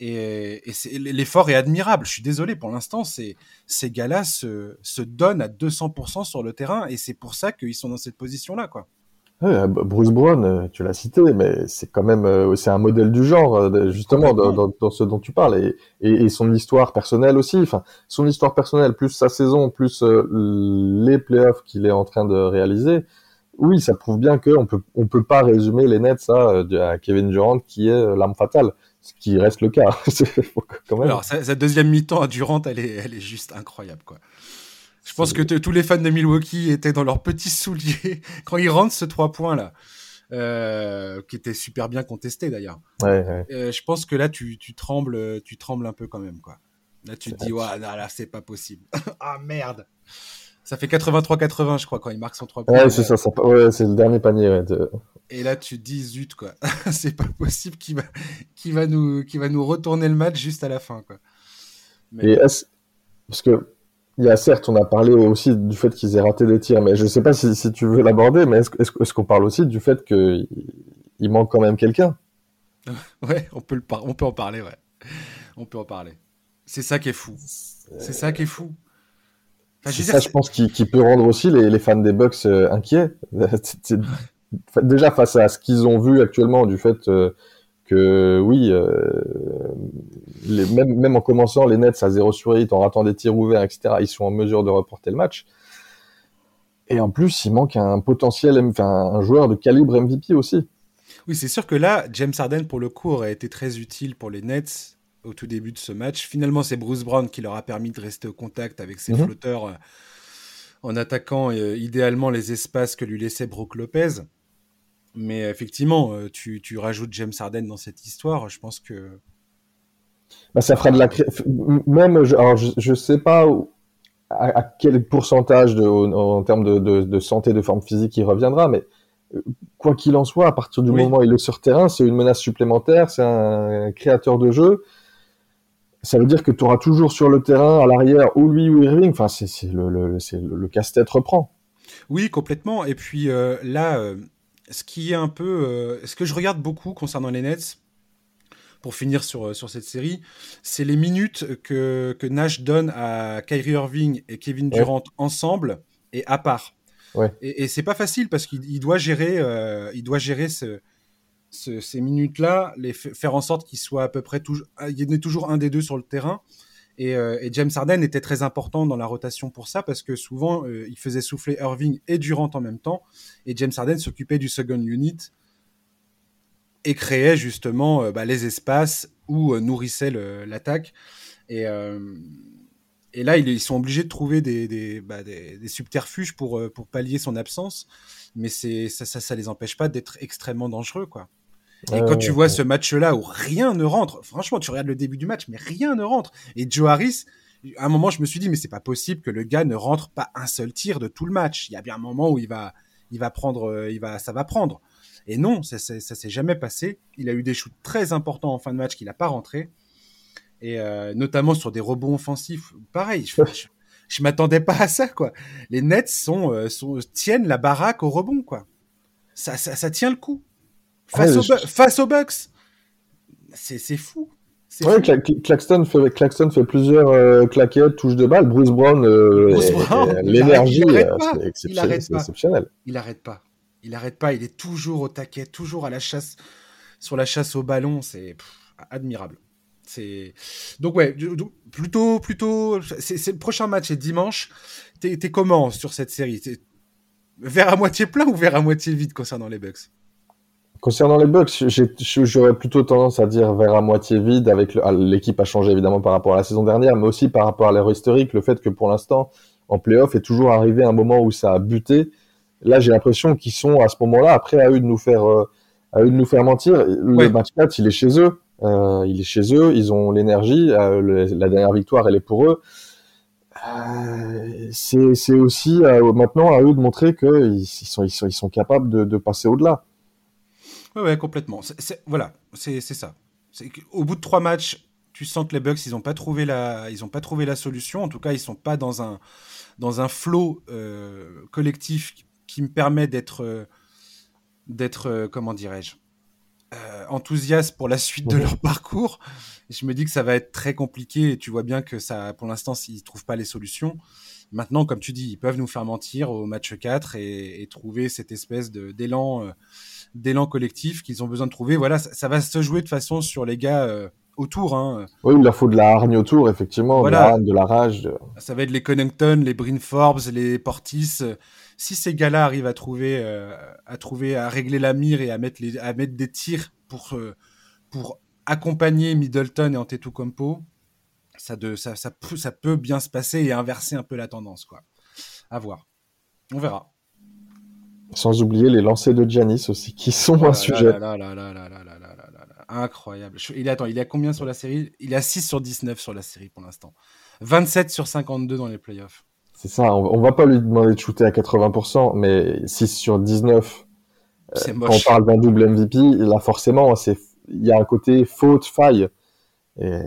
Et, l'effort est admirable. Je suis désolé, pour l'instant, ces, ces gars-là se, se, donnent à 200% sur le terrain, et c'est pour ça qu'ils sont dans cette position-là, quoi. Bruce Brown, euh, tu l'as cité, mais c'est quand même euh, c'est un modèle du genre euh, justement dans, dans, ce dont tu parles et, et, son histoire personnelle aussi. Enfin, son histoire personnelle plus sa saison plus les playoffs qu'il est en train de réaliser. Oui, ça prouve bien qu'on peut on peut pas résumer les Nets à, à Kevin Durant qui est l'âme fatale ce qui reste le cas. Alors, sa, deuxième mi-temps à Durant, elle est, elle est juste incroyable, quoi. Je pense que tous les fans de Milwaukee étaient dans leurs petits souliers quand ils rentrent ce trois points là, euh, qui était super bien contesté d'ailleurs. Ouais, euh, je pense que là, tu, tu, trembles, tu trembles un peu quand même, quoi. Là, tu te dis, ouais, là, c'est pas possible. ah merde. Ça fait 83-80, je crois, quand il marque son 3 points. Ouais, c'est ça, ouais, c'est le dernier panier. Et là, tu te dis, zut, quoi. c'est pas possible qu'il va, va, nous, va nous retourner le match juste à la fin, quoi. Mais... Et parce que Il y a certes, on a parlé aussi du fait qu'ils aient raté des tirs, mais je ne sais pas si, si, tu veux l'aborder, mais est-ce qu'on parle aussi du fait qu'il manque quand même quelqu'un? Ouais, on peut, le on peut en parler, ouais. On peut en parler. C'est ça qui est fou. C'est ça qui est fou. c'est ça, je pense, qui, qui, peut rendre aussi les, les fans des Bucks euh, inquiets. déjà face à ce qu'ils ont vu actuellement, du fait euh, que oui, euh, les, même, même en commençant les Nets à 0 sur 8, en ratant des tirs ouverts, etc., ils sont en mesure de reporter le match. Et en plus, il manque un potentiel, enfin, un joueur de calibre MVP aussi. Oui, c'est sûr que là, James Harden, pour le coup, aurait été très utile pour les Nets au tout début de ce match. Finalement, c'est Bruce Brown qui leur a permis de rester au contact avec ses mhm. flotteurs euh, en attaquant euh, idéalement les espaces que lui laissait Brook Lopez. Mais effectivement, euh, tu, tu, rajoutes James Harden dans cette histoire, je pense que. Bah, ça fera de la. Même, alors je ne sais pas à, quel pourcentage de, en, termes de, de, de, santé, de forme physique il reviendra, mais quoi qu'il en soit, à partir du moment où il est sur terrain, c'est une menace supplémentaire, c'est un créateur de jeu. Ça veut dire que tu auras toujours sur le terrain, à l'arrière, ou lui ou Irving. Enfin, c'est le, le, le casse-tête reprend. Oui, complètement. Et puis euh, là, euh, ce qui est un peu. Euh, ce que je regarde beaucoup concernant les Nets, pour finir sur, sur cette série, c'est les minutes que, que, Nash donne à Kyrie Irving et Kevin Durant ensemble et à part. Et, et c'est pas facile parce qu'il doit gérer, euh, il doit gérer ce, ces minutes-là, les faire en sorte qu'il soit à peu près toujours, il y en ait toujours un des deux sur le terrain. Et, euh, et, James Harden était très important dans la rotation pour ça parce que souvent euh, il faisait souffler Irving et Durant en même temps. Et James Harden s'occupait du second unit et créait justement bah, les espaces où nourrissait l'attaque. Et là, ils sont obligés de trouver des, bah, subterfuges pour, euh, pallier son absence, mais ça, ça, ça les empêche pas d'être extrêmement dangereux, quoi. Et quand tu vois ce match-là où rien ne rentre, franchement, tu regardes le début du match, mais rien ne rentre. Et Joe Harris, à un moment, je me suis dit, mais c'est pas possible que le gars ne rentre pas un seul tir de tout le match. Il y a bien un moment où il va, il va prendre, euh, il va, ça va prendre. Et non, ça, ça, ça s'est jamais passé. Il a eu des shoots très importants en fin de match qu'il n'a pas rentré et euh, notamment sur des rebonds offensifs. Pareil, je, je, m'attendais pas à ça, quoi. Les Nets sont, euh, sont, tiennent la baraque au rebond, quoi. Ça, ça, ça tient le coup. Face, aux, face aux Bucks. C'est fou. Ouais, Claxton fait, Claxton fait plusieurs euh, claquettes, touches de balle. Bruce Brown, l'énergie, c'est exceptionnel. Il arrête pas. Il arrête pas. Il est toujours au taquet, toujours à la chasse, sur la chasse au ballon. C'est admirable. C'est donc ouais, plutôt plutôt. C'est le prochain match est dimanche. T'es comment sur cette série? Vers à moitié plein ou vers à moitié vide concernant les Bucks? Concernant les Bucks, j'aurais plutôt tendance à dire vers à moitié vide. Avec l'équipe a changé évidemment par rapport à la saison dernière, mais aussi par rapport à l'ère historique, le fait que pour l'instant en playoff est toujours arrivé un moment où ça a buté. Là, j'ai l'impression qu'ils sont à ce moment-là après à eux de nous faire euh, à eux de nous faire mentir. Le match 4, il est chez eux. Euh, il est chez eux, ils ont l'énergie. Euh, la dernière victoire, elle est pour eux. C'est aussi maintenant à eux de montrer qu'ils sont, ils sont, ils sont capables de, passer au-delà. Ouais, ouais, complètement. voilà, c'est ça. Au bout de trois matchs, tu sens que les Bucks, ils n'ont pas trouvé la, ils ont pas trouvé la solution. En tout cas, ils sont pas dans un dans un flot collectif qui, me permet d'être d'être comment dirais-je euh, enthousiastes pour la suite de leur parcours. je me dis que ça va être très compliqué et tu vois bien que ça, pour l'instant, s'ils trouvent pas les solutions. Maintenant, comme tu dis, ils peuvent nous faire mentir au match 4 et, trouver cette espèce d'élan, euh, d'élan collectif qu'ils ont besoin de trouver. Voilà, ça, va se jouer de façon sur les gars euh, autour. Hein. Oui, il leur faut de la hargne autour, effectivement, voilà. de, la, rage. Ça va être les Connington, les Bryn Forbes, les Portis si ces gars-là arrivent à trouver, euh, à trouver, à régler la mire et à mettre, les, à mettre des tirs pour, euh, pour accompagner Middleton et Antetokounmpo, ça, de, ça, ça, ça, peut bien se passer et inverser un peu la tendance, quoi. À voir. On verra. Sans oublier les lancers de Giannis aussi, qui sont un sujet. Incroyable. Il a combien sur la série? Il a 6 sur 19 sur la série pour l'instant. 27 sur 52 dans les playoffs. C'est ça, on, va pas lui demander de shooter à 80%, mais 6 sur 19, euh, quand on parle d'un double MVP, là forcément, il y a un côté faute, faille. Et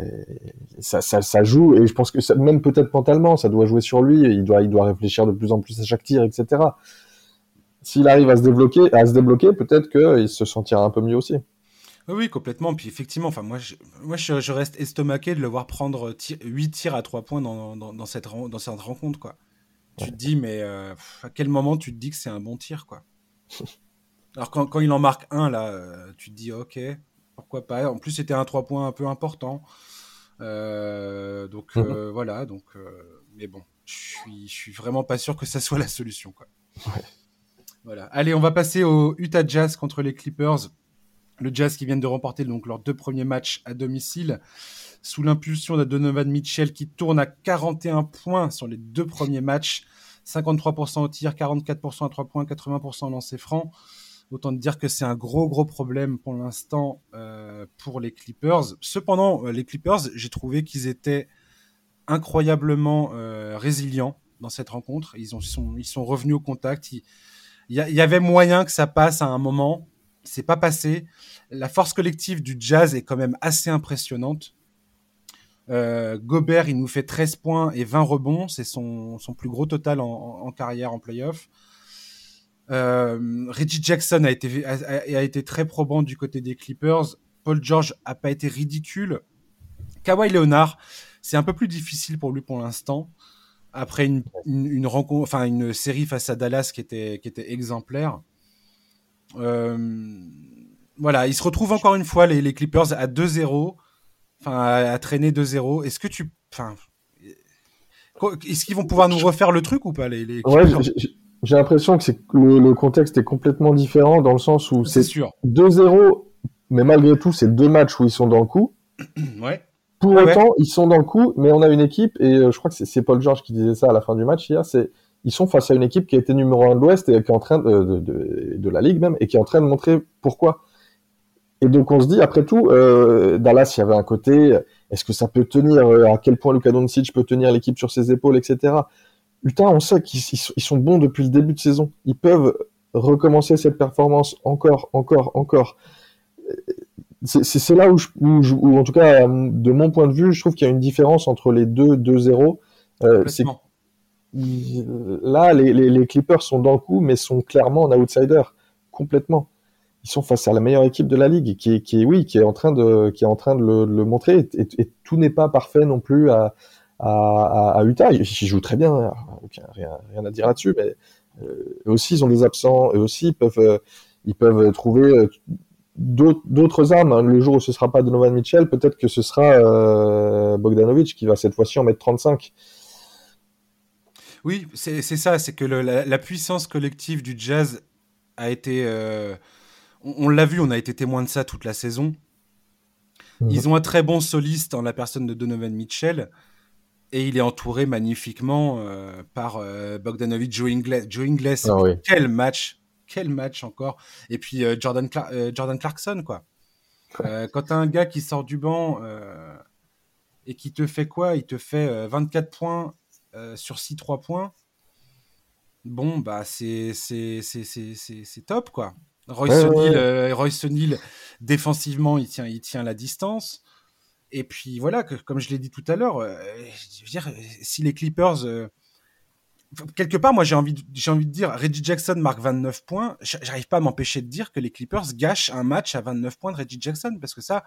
ça, ça, ça, joue, et je pense que ça, même peut-être mentalement, ça doit jouer sur lui, il doit, il doit réfléchir de plus en plus à chaque tir, etc. S'il arrive à se débloquer, à se débloquer, peut-être qu'il se sentira un peu mieux aussi. Oui, complètement. Puis effectivement, enfin, moi, je, moi je, reste estomaqué de le voir prendre 8 tirs à 3 points dans, dans, dans, cette, dans cette rencontre. Quoi. Tu te dis, mais euh, à quel moment tu te dis que c'est un bon tir quoi? Alors quand, quand, il en marque un, là, euh, tu te dis, ok, pourquoi pas? En plus, c'était un 3 points un peu important. Euh, donc mhm. voilà, donc, mais bon, je suis, je suis vraiment pas sûr que ça soit la solution. Quoi. Voilà. Allez, on va passer au Utah Jazz contre les Clippers. Le Jazz qui viennent de remporter donc leurs deux premiers matchs à domicile sous l'impulsion de Donovan Mitchell qui tourne à 41 points sur les deux premiers matchs. 53% au tir, 44% à 3 points, 80% lancé franc. Autant dire que c'est un gros gros problème pour l'instant euh, pour les Clippers. Cependant, euh, les Clippers, j'ai trouvé qu'ils étaient incroyablement euh, résilients dans cette rencontre. Ils, ont, sont, revenus au contact. Il y, avait moyen que ça passe à un moment. C'est pas passé. La force collective du Jazz est quand même assez impressionnante. Euh, Gobert, il nous fait 13 points et 20 rebonds. C'est son, plus gros total en, carrière en playoff. Euh, Reggie Jackson a été, a, été très probant du côté des Clippers. Paul George a pas été ridicule. Kawhi Leonard, c'est un peu plus difficile pour lui pour l'instant. Après une, une, une, rencontre, enfin une série face à Dallas qui était, qui était exemplaire. Euh, voilà, ils se retrouvent encore une fois les, les Clippers à 2-0 enfin, à, traîner 2-0. Est-ce que tu, enfin, est-ce qu'ils vont pouvoir nous refaire le truc ou pas les, les ouais, j'ai l'impression que c'est le, le, contexte est complètement différent dans le sens où c'est 2-0, mais malgré tout, c'est deux matchs où ils sont dans le coup. ouais. Pour autant, ils sont dans le coup, mais on a une équipe, et euh, je crois que c'est Paul George qui disait ça à la fin du match hier, c'est ils sont face à une équipe qui a été numéro 1 de l'Ouest et qui est en train de, de, de, de, la Ligue même, et qui est en train de montrer pourquoi. Et donc on se dit, après tout, euh, Dallas, il y avait un côté, est-ce que ça peut tenir, euh, à quel point Luka Doncic peut tenir l'équipe sur ses épaules, etc. Putain, on sait qu'ils sont bons depuis le début de saison. Ils peuvent recommencer cette performance encore, encore, encore. C'est là où, je, où, en tout cas, de mon point de vue, je trouve qu'il y a une différence entre les deux 2-0. Euh, là, les, les, les Clippers sont dans le coup, mais sont clairement un outsider, complètement ils sont face à la meilleure équipe de la ligue, qui est, qui est oui, qui est en train de, qui est en train de le, le montrer. Et, et, tout n'est pas parfait non plus à, à, à, Utah. Ils, jouent très bien, hein. rien, rien à dire là-dessus. Mais euh, eux aussi, ils ont des absents. Eux aussi, ils peuvent, euh, ils peuvent trouver euh, d'autres armes. Hein. Le jour où ce sera pas Donovan Mitchell, peut-être que ce sera euh, Bogdanovic qui va cette fois-ci en mettre 35. Oui, c'est ça. C'est que le, la, la, puissance collective du jazz a été euh, on, l'a vu, on a été témoin de ça toute la saison. Mhm. Ils ont un très bon soliste en la personne de Donovan Mitchell. Et il est entouré magnifiquement euh, par Bogdanovic, Joe Ingles. Joe Ingles, ah quel match, quel match encore. Et puis euh, Jordan, Jordan Clarkson, quoi. quand t'as un gars qui sort du banc et qui te fait quoi? Il te fait 24 points sur 6 3 points. Bon, bah, c'est top, quoi. Royce ouais, euh, défensivement, il tient, il tient la distance. Et puis voilà, que, comme je l'ai dit tout à l'heure, euh, je veux dire, si les Clippers, euh, quelque part, moi j'ai envie, j'ai envie de dire, Reggie Jackson marque 29 points. J'arrive pas à m'empêcher de dire que les Clippers gâchent un match à 29 points de Reggie Jackson parce que ça,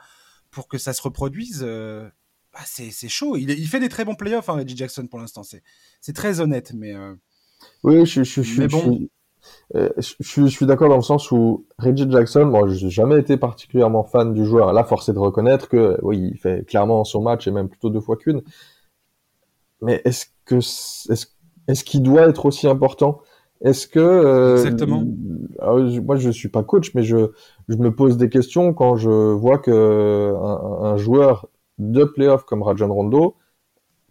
pour que ça se reproduise, bah, c'est, chaud. Il, il, fait des très bons playoffs, hein, Reggie Jackson pour l'instant. C'est, c'est très honnête, mais. oui, je, je, je, mais bon. Euh, je, suis d'accord dans le sens où Reggie Jackson, moi, je n'ai jamais été particulièrement fan du joueur. Là, force est de reconnaître que, oui, il fait clairement son match et même plutôt deux fois qu'une. Mais est-ce que est-ce est-ce qu'il doit être aussi important? Est-ce que euh, exactement ah Moi, je suis pas coach, mais je je me pose des questions quand je vois que un, un joueur de playoff comme Rajon Rondo,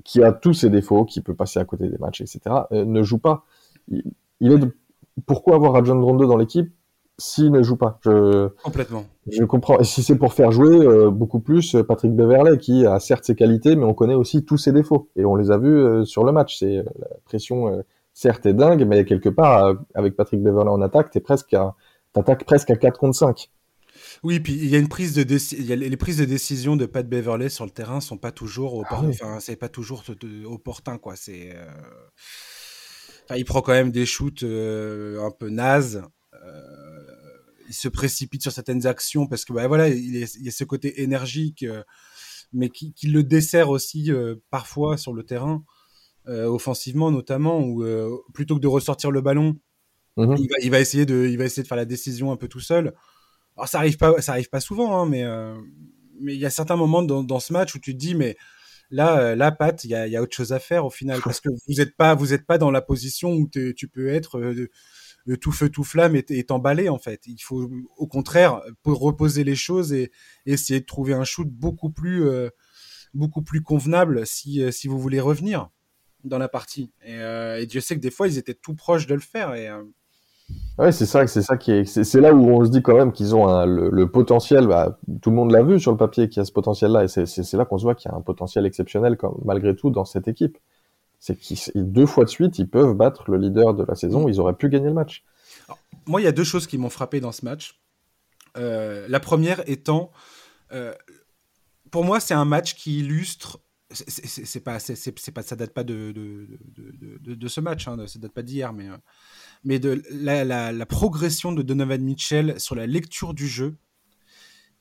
qui a tous ses défauts, qui peut passer à côté des matchs, etc., euh, ne joue pas. Il, il est de pourquoi avoir Rajon Rondo dans l'équipe? S'il ne joue pas je, Complètement. Je comprends. Et si c'est pour faire jouer euh, beaucoup plus euh, Patrick Beverley, qui a certes ses qualités, mais on connaît aussi tous ses défauts. Et on les a vus euh, sur le match. C'est la pression, certes, est dingue, mais quelque part, avec Patrick Beverley en attaque, t'es presque à, t'attaques presque à 4 contre 5. Oui, puis il y a une prise de les prises de décision de Pat Beverley sur le terrain sont pas toujours ah enfin c'est pas toujours opportun quoi. C'est il prend quand même des shoots un peu nazes. Euh, il se précipite sur certaines actions parce que bah, voilà, il, y a ce côté énergique, mais qui, le dessert aussi parfois sur le terrain, offensivement notamment, où plutôt que de ressortir le ballon, mmh il, va, essayer de, il va essayer de faire la décision un peu tout seul. Alors ça arrive pas, ça arrive pas souvent, hein, mais euh, mais il y a certains moments dans, dans, ce match où tu te dis mais là, euh, là, Pat, il y a, y a, autre chose à faire au final parce que vous n'êtes pas, vous êtes pas dans la position où tu peux être euh, de, tout feu tout flamme et t'emballer en fait. Il faut au contraire reposer les choses et, essayer de trouver un shoot beaucoup plus beaucoup plus convenable si si vous voulez revenir dans la partie. Et, et, Dieu sait que des fois ils étaient tout proches de le faire et Ouais, c'est ça, c'est ça qui est, c'est là où on se dit quand même qu'ils ont le, potentiel. Bah, tout le monde l'a vu sur le papier qu'il y a ce potentiel-là, et c'est là qu'on se voit qu'il y a un potentiel exceptionnel, comme, malgré tout, dans cette équipe. C'est qu'ils deux fois de suite, ils peuvent battre le leader de la saison. Ils auraient pu gagner le match. moi, il y a deux choses qui m'ont frappé dans ce match. Euh, la première étant, euh, pour moi, c'est un match qui illustre c'est pas c'est pas ça date pas de de, de, de, ce match hein, ça date pas d'hier mais euh, mais de la, la, progression de Donovan Mitchell sur la lecture du jeu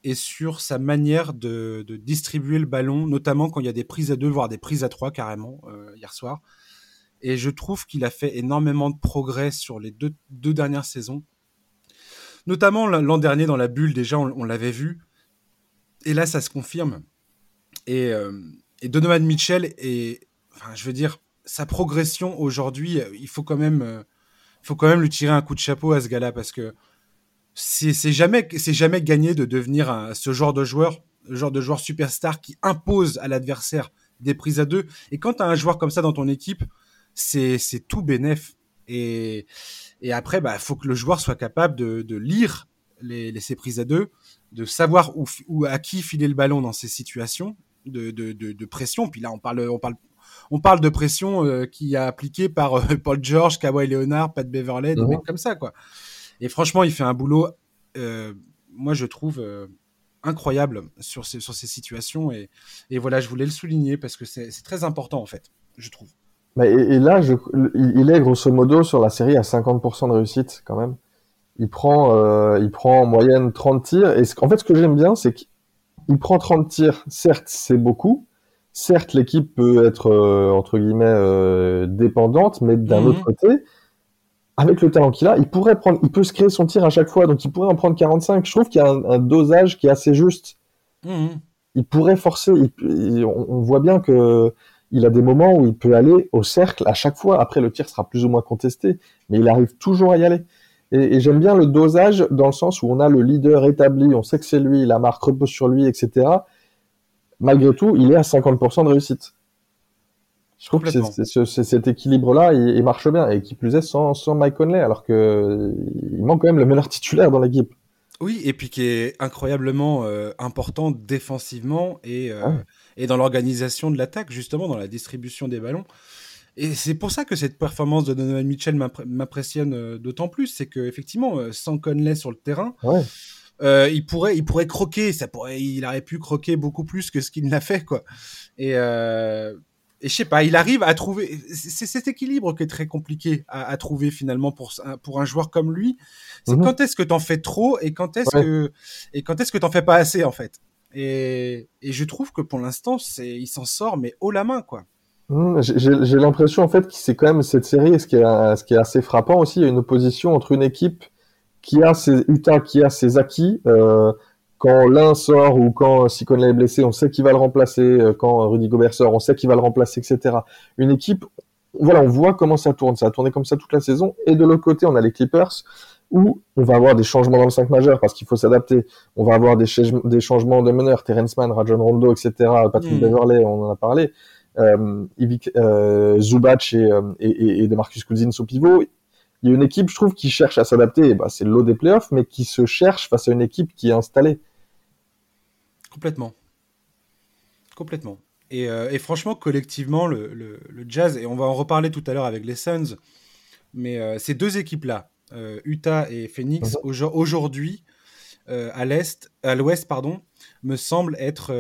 et sur sa manière de, distribuer le ballon, notamment quand il y a des prises à deux, voire des prises à trois carrément euh, hier soir. Et je trouve qu'il a fait énormément de progrès sur les deux, dernières saisons. Notamment l'an dernier dans la bulle, déjà on, l'avait vu. Et là, ça se confirme. Et, euh, et Donovan Mitchell est, enfin, je veux dire, sa progression aujourd'hui, il faut quand même faut quand même lui tirer un coup de chapeau à ce gars-là parce que c'est jamais c'est jamais gagné de devenir ce genre de joueur, genre de joueur superstar qui impose à l'adversaire des prises à deux. Et quand tu as un joueur comme ça dans ton équipe, c'est tout bénef. Et, et après, bah, faut que le joueur soit capable de, de lire les, les, ses prises à deux, de savoir où, où, à qui filer le ballon dans ces situations de, de, de, de pression. Puis là, on parle, on parle on parle de pression euh, qui a appliqué par euh, Paul George, Kawhi Leonard, Pat Beverley, des mhm. mecs comme ça, quoi. Et franchement, il fait un boulot, euh, moi, je trouve incroyable sur ces, sur ces situations. Et, voilà, je voulais le souligner parce que c'est très important, en fait, je trouve. et, là, il est grosso modo sur la série à 50% de réussite, quand même. Il prend, il prend en moyenne 30 tirs. Et en fait, ce que j'aime bien, c'est qu'il prend 30 tirs. Certes, c'est beaucoup, certes, l'équipe peut être euh, entre guillemets euh, dépendante, mais d'un mhm. autre côté, avec le talent qu'il a, il pourrait prendre, il peut se créer son tir à chaque fois, donc il pourrait en prendre 45. Je trouve qu'il y a un, dosage qui est assez juste. Mhm. Il pourrait forcer. on, voit bien que il a des moments où il peut aller au cercle à chaque fois. Après, le tir sera plus ou moins contesté, mais il arrive toujours à y aller. Et, et j'aime bien le dosage dans le sens où on a le leader établi, on sait que c'est lui, la marque repose sur lui, etc malgré tout, il est à 50% de réussite. Je trouve que cet équilibre-là, il, marche bien, et qui plus est sans, Mike Conley, alors que il manque quand même le meilleur titulaire dans l'équipe. Oui, et puis qui est incroyablement euh, important défensivement et, euh, et dans l'organisation de l'attaque, justement, dans la distribution des ballons. Et c'est pour ça que cette performance de Donovan Mitchell m'impressionne euh, d'autant plus, c'est qu'effectivement, sans Conley sur le terrain, ouais. Euh, il pourrait, il pourrait croquer, ça pourrait, il aurait pu croquer beaucoup plus que ce qu'il n'a fait, quoi. Et, euh, et je sais pas, il arrive à trouver, c'est cet équilibre qui est très compliqué à, à trouver finalement pour pour un joueur comme lui. C'est mhm. quand est-ce que t'en fais trop et quand est-ce que et quand est-ce que t'en fais pas assez en fait? Et, et je trouve que pour l'instant, c'est, il s'en sort mais haut la main, quoi. Mhm, j'ai l'impression en fait que c'est quand même cette série, ce qui est, ce qui est assez frappant aussi, il y a une opposition entre une équipe qui a ses Utah qui a ses acquis. Euh, quand l'un sort ou quand Conley est blessé, on sait qui va le remplacer. Euh, quand Rudy Gobert sort, on sait qui va le remplacer, etc. Une équipe, voilà, on voit comment ça tourne. Ça a tourné comme ça toute la saison. Et de l'autre côté, on a les Clippers où on va avoir des changements dans le 5 majeur parce qu'il faut s'adapter. On va avoir des, des, changements de meneurs, Terrence Mann, Rajon Rondo, etc. Patrick mm. Beverley, on en a parlé. Euh, euh Zubac et, euh, et, et, et de Marcus Cousins au pivot il y a une équipe, je trouve, qui cherche à s'adapter. Bah, c'est le lot des playoffs, mais qui se cherche face à une équipe qui est installée. Complètement. Complètement. Et, euh, franchement, collectivement, le, Jazz, et on va en reparler tout à l'heure avec les Suns, mais euh, ces deux équipes-là, euh, Utah et Phoenix, mhm. aujourd'hui, à l'est, à l'ouest, pardon, me semble être,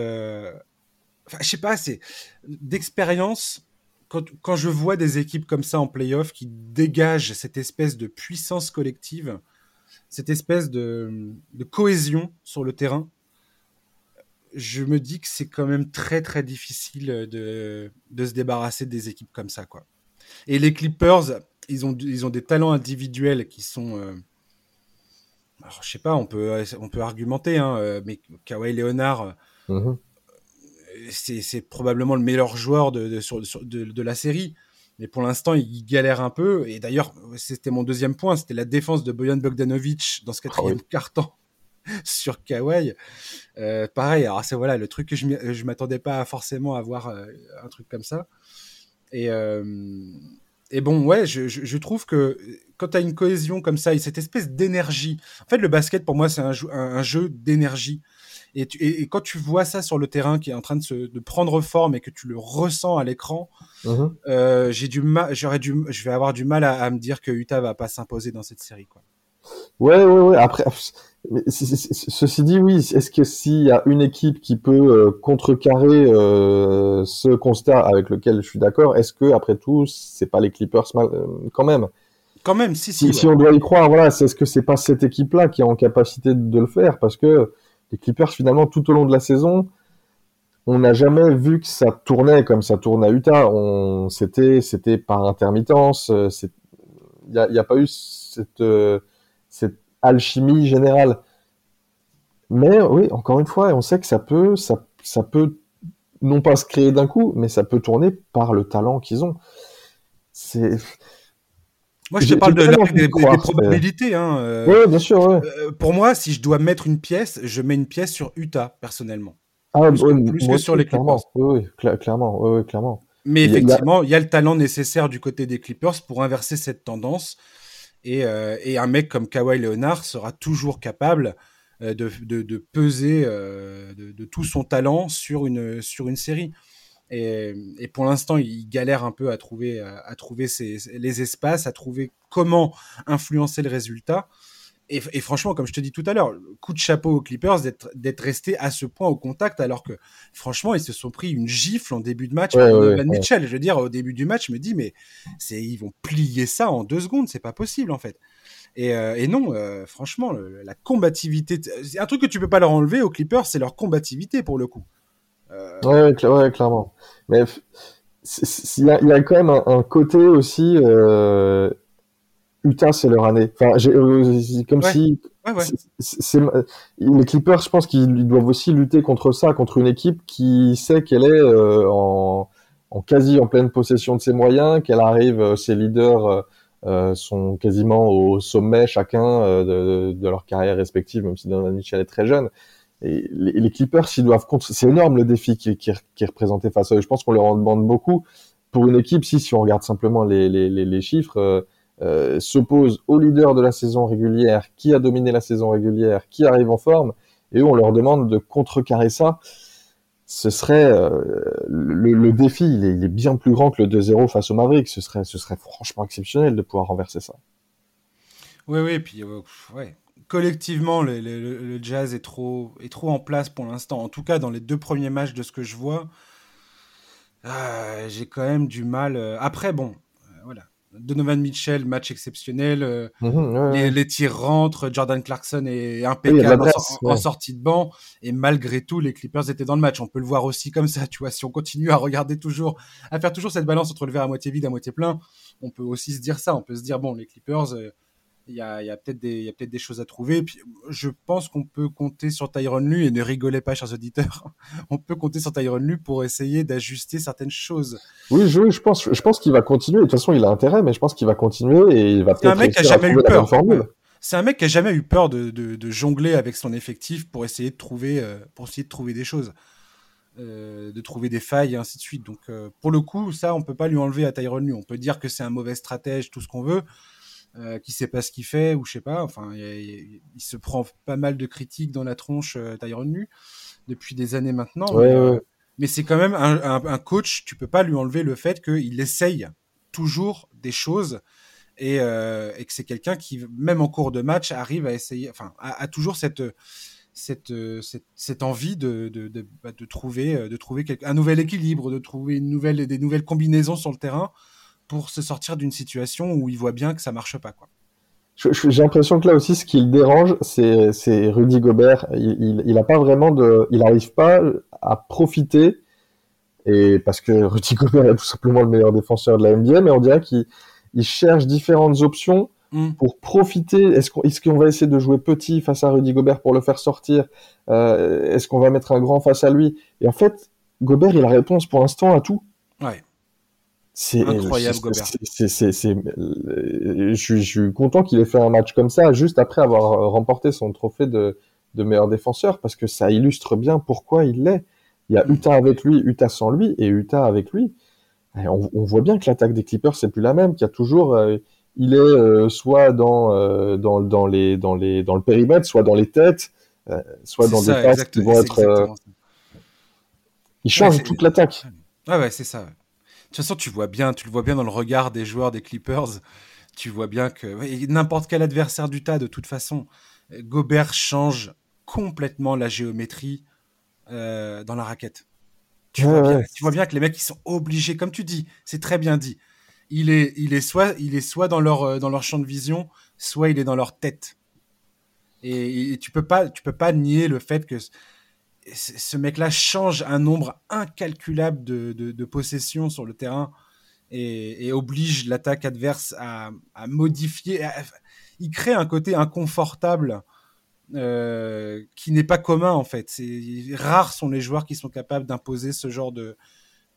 enfin, je sais pas, c'est d'expérience. Quand, quand, je vois des équipes comme ça en playoff qui dégagent cette espèce de puissance collective, cette espèce de, cohésion sur le terrain, je me dis que c'est quand même très très difficile de, de, se débarrasser des équipes comme ça, quoi. Et les Clippers, ils ont, ils ont des talents individuels qui sont. Euh... Alors, je sais pas, on peut, on peut argumenter, hein, euh, mais Kawhi Leonard, mm-hmm. C'est probablement le meilleur joueur de, de, de, la série. Mais pour l'instant, il galère un peu. Et d'ailleurs, c'était mon deuxième point, c'était la défense de Bojan Bogdanovic dans ce ah quatrième quart-temps sur Kawhi. Euh, pareil, alors c'est voilà le truc que je, je m'attendais pas forcément à voir euh, un truc comme ça. Et, euh, et bon, ouais, je, je, trouve que quand tu as une cohésion comme ça et cette espèce d'énergie, en fait, le basket pour moi c'est un, un, jeu d'énergie. Et, et, quand tu vois ça sur le terrain qui est en train de, se, de prendre forme et que tu le ressens à l'écran, j'ai du mal, j'aurais du, je vais avoir du mal à, à, me dire que Utah va pas s'imposer dans cette série, quoi. Ouais, ouais, ouais. Après, ceci dit, oui. Est-ce que s'il y a une équipe qui peut euh, contrecarrer euh, ce constat avec lequel je suis d'accord, est-ce que après tout, c'est pas les Clippers euh, quand même? Quand même, si, si. Si, on doit y croire, voilà, c'est ce que c'est pas cette équipe-là qui est en capacité de le faire, parce que les Clippers, finalement, tout au long de la saison, on n'a jamais vu que ça tournait comme ça tourne à Utah. On, c'était, c'était par intermittence. Il n'y a, y a, pas eu cette cette alchimie générale. Mais oui, encore une fois, on sait que ça peut, ça, ça peut non pas se créer d'un coup, mais ça peut tourner par le talent qu'ils ont. C'est. Moi, je te parle de, des, probabilités. Hein, euh, oui, bien sûr. Euh, pour moi, si je dois mettre une pièce, je mets une pièce sur Utah, personnellement. Ah, plus, que, sur les Clippers. Oui, clairement. Oui, clairement. Mais effectivement, il y, a... le talent nécessaire du côté des Clippers pour inverser cette tendance. Euh, et, un mec comme Kawhi Leonard sera toujours capable euh, de, de, peser euh, de, tout son talent sur une, sur une série. Et, et pour l'instant, il galère un peu à trouver, à, trouver ses, les espaces, à trouver comment influencer le résultat. Et, franchement, comme je te dis tout à l'heure, coup de chapeau aux Clippers d'être resté à ce point au contact, alors que franchement, ils se sont pris une gifle en début de match ouais, Mitchell. Je veux dire, au début du match, je me dis, mais c'est ils vont plier ça en deux secondes, c'est pas possible en fait. Et, euh, et non, euh, franchement, la combativité, un truc que tu peux pas leur enlever aux Clippers, c'est leur combativité pour le coup. Euh... Ouais, clairement. Mais il y, y, a quand même un, un côté aussi euh, Utah, c'est leur année. Enfin, euh, comme si les Clippers, je pense qu'ils doivent aussi lutter contre ça, contre une équipe qui sait qu'elle est euh, en, quasi en pleine possession de ses moyens, qu'elle arrive, euh, ses leaders sont quasiment au sommet chacun de, leur carrière respective, même si Donovan Mitchell est très jeune. Et les, Clippers, s'ils doivent contre, c'est énorme le défi qui, qui, est représenté face à eux. Je pense qu'on leur en demande beaucoup pour une équipe. Si, si on regarde simplement les, chiffres euh, s'oppose au leader de la saison régulière, qui a dominé la saison régulière, qui arrive en forme, et on leur demande de contrecarrer ça. Ce serait euh, le, défi, il est, bien plus grand que le 2-0 face au Mavericks. Ce serait, ce serait franchement exceptionnel de pouvoir renverser ça. Oui, oui, puis euh, ouais. Collectivement, le, jazz est trop, est trop en place pour l'instant. En tout cas, dans les deux premiers matchs de ce que je vois, j'ai quand même du mal. Après, bon, voilà Donovan Mitchell, match exceptionnel. Euh, mhm, les, tirs rentrent. Jordan Clarkson est impeccable en, sortie de banc. Et malgré tout, les Clippers étaient dans le match. On peut le voir aussi comme ça. Tu vois, si on continue à regarder toujours, à faire toujours cette balance entre le verre à moitié vide, à moitié plein, on peut aussi se dire ça. On peut se dire, bon, les Clippers, euh, il y a, peut-être des, peut des choses à trouver. puis, je pense qu'on peut compter sur Tyron Lu et ne rigolez pas, chers auditeurs. on peut compter sur Tyron Lu pour essayer d'ajuster certaines choses. Oui, je, je pense, je pense qu'il va continuer. De toute façon, il a intérêt, mais je pense qu'il va continuer et il va peut-être. C'est un mec qui a jamais eu peur. C'est un mec qui a jamais eu peur de, de, jongler avec son effectif pour essayer de trouver, euh, pour essayer de trouver des choses. Euh, de trouver des failles et ainsi de suite. Donc, euh, pour le coup, ça, on peut pas lui enlever à Tyron Lu. On peut dire que c'est un mauvais stratège, tout ce qu'on veut. Euh, qui sait pas ce qu'il fait ou je sais pas. Enfin, il, se prend pas mal de critiques dans la tronche euh, Tyron Nu depuis des années maintenant. Euh, mais, c'est quand même un, un, coach. Tu peux pas lui enlever le fait qu'il essaye toujours des choses et, que c'est quelqu'un qui, même en cours de match, arrive à essayer, enfin, a, toujours cette, cette, cette, envie de, de, de, bah, de trouver, de trouver un nouvel équilibre, de trouver une nouvelle, des nouvelles combinaisons sur le terrain pour se sortir d'une situation où il voit bien que ça marche pas. Quoi. J'ai l'impression que là aussi, ce qui le dérange, c'est Rudy Gobert. Il, il, a pas vraiment de, il n'arrive pas à profiter. Et parce que Rudy Gobert est tout simplement le meilleur défenseur de la NBA, mais on dirait qu'il cherche différentes options mm. pour profiter. Est-ce qu'on est va essayer de jouer petit face à Rudy Gobert pour le faire sortir? Euh, Est-ce qu'on va mettre un grand face à lui? Et en fait, Gobert, il a réponse pour l'instant à tout. Ouais. C'est incroyable, Gobert. je, suis content qu'il ait fait un match comme ça, juste après avoir remporté son trophée de, de meilleur défenseur, parce que ça illustre bien pourquoi il l'est. Il y a mm. Utah avec lui, Utah sans lui, et Utah avec lui. on, on, voit bien que l'attaque des Clippers c'est plus la même, qu'il y a toujours, euh, il est euh, soit dans, euh, dans, dans les dans les dans le périmètre, soit dans les têtes, soit dans des passes qui vont être. il change toute l'attaque. Ah ouais, c'est ça. De toute façon, tu vois bien, tu le vois bien dans le regard des joueurs des Clippers. Tu vois bien que n'importe quel adversaire du tas, de toute façon, Gobert change complètement la géométrie euh, dans la raquette. Tu, vois bien, tu, vois bien, que les mecs ils sont obligés, comme tu dis, c'est très bien dit. Il est, il est soit, il est soit dans leur, euh, dans leur champ de vision, soit il est dans leur tête. Et, tu peux pas, tu peux pas nier le fait que ce mec-là change un nombre incalculable de, possessions sur le terrain et, oblige l'attaque adverse à, modifier. il crée un côté inconfortable euh, qui n'est pas commun en fait. C'est rares sont les joueurs qui sont capables d'imposer ce genre de,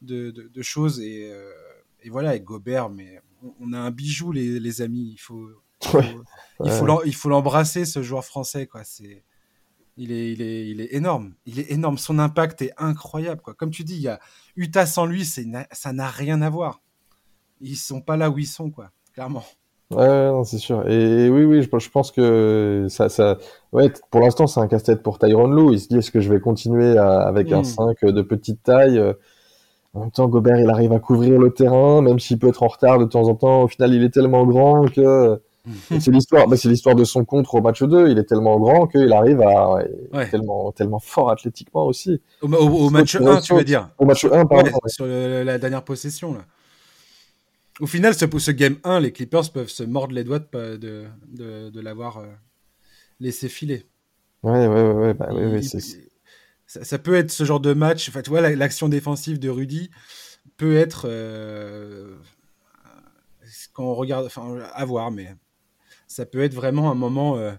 de, choses et, euh, et, voilà. Et Gobert, mais on, a un bijou les, amis. Il faut, il faut, il faut l'embrasser ce joueur français quoi. C'est il est, il, est, il est énorme. Il est énorme. Son impact est incroyable. Quoi. Comme tu dis, il y a Utah sans lui, c'est, ça n'a rien à voir. Ils sont pas là où ils sont, quoi. Clairement. Ouais, c'est sûr. Et oui, oui, je, pense que ça, ça, ouais, pour l'instant, c'est un casse-tête pour Tyron Lou. Il se dit, est-ce que je vais continuer avec un 5 hmm. de petite taille? En même temps, Gobert, il arrive à couvrir le terrain, même s'il peut être en retard de temps en temps. Au final, il est tellement grand que c'est l'histoire, bah, c'est l'histoire de son contre au match 2. Il est tellement grand qu'il arrive à tellement tellement fort athlétiquement aussi. Au, match 1, tu veux dire Au match 1, pardon. sur la dernière possession là. Au final, ce, ce, game 1, les Clippers peuvent se mordre les doigts de, de, de, l'avoir euh, laissé filer. Ouais, ouais, ouais, bah, ça, peut être ce genre de match. Enfin, tu vois, l'action défensive de Rudy peut être euh, quand on regarde, enfin, à voir, mais ça peut être vraiment un moment euh,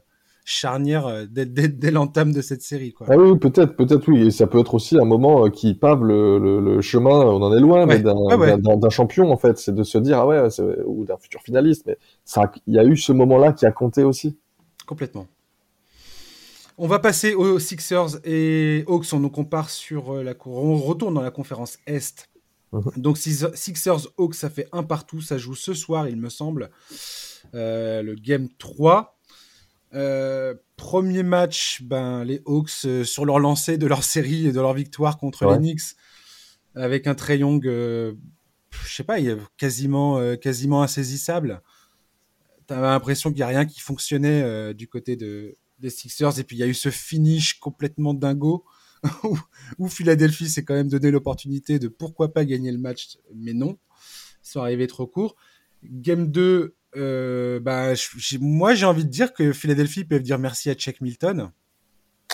charnière euh, dès, l'entame de cette série. Quoi. Ah oui, peut-être, peut-être oui. Et ça peut être aussi un moment euh, qui pave le, chemin, on en est loin, mais d'un champion, en fait. C'est de se dire, ah ouais, ou d'un futur finaliste. Mais il y a eu ce moment-là qui a compté aussi. Complètement. On va passer aux Sixers et Hawks. On nous compare sur la On retourne dans la conférence Est. Mhm. Donc Sixers Hawks, ça fait un partout. Ça joue ce soir, il me semble. Euh, le Game 3. Euh, premier match, ben, les Hawks euh, sur leur lancée de leur série et de leur victoire contre les Knicks avec un Trey Young, je sais pas, quasiment, quasiment insaisissable. T'avais l'impression qu'il n'y a rien qui fonctionnait du côté de, des Sixers. Et puis il y a eu ce finish complètement dingo où, où Philadelphie s'est quand même donné l'opportunité de pourquoi pas gagner le match, mais non, ils sont arrivés trop court. Game 2, euh, bah, moi, j'ai envie de dire que Philadelphie peuvent dire merci à Check Milton.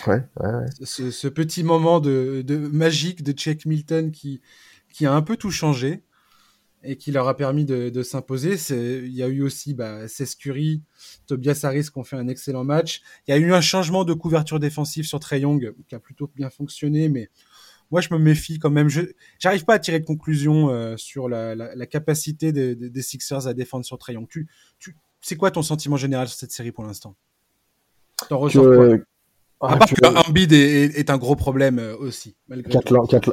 Ouais, ouais, ouais. Ce, petit moment de, de, magique de Check Milton qui, qui a un peu tout changé et qui leur a permis de, de s'imposer. Il y a eu aussi bah, Tobias Harris qui ont fait un excellent match. Il y a eu un changement de couverture défensive sur Trey Young qui a plutôt bien fonctionné, mais moi, je me méfie quand même. Je n'arrive pas à tirer de conclusion euh, sur la, la, la capacité des, des, Sixers à défendre sur. Tu, tu, c'est quoi ton sentiment général sur cette série pour l'instant? Quoi? Ah, à part que, Embiid est, est, un gros problème euh, aussi. Malgré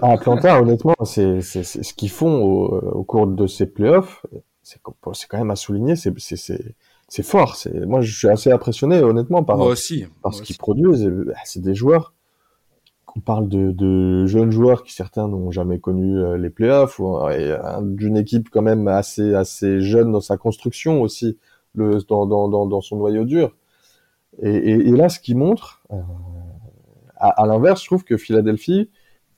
Atlanta, honnêtement, c'est ce qu'ils font au, au, cours de ces playoffs. C'est quand même à souligner. C'est fort. Moi, je suis assez impressionné, honnêtement, par, moi aussi, par ce qu'ils produisent. Bah, c'est des joueurs on parle de, jeunes joueurs qui certains n'ont jamais connu euh, les playoffs, d'une équipe quand même assez assez jeune dans sa construction aussi, le, dans, dans, dans, son noyau dur. Et, là, ce qui montre, euh, à, l'inverse, je trouve que Philadelphie,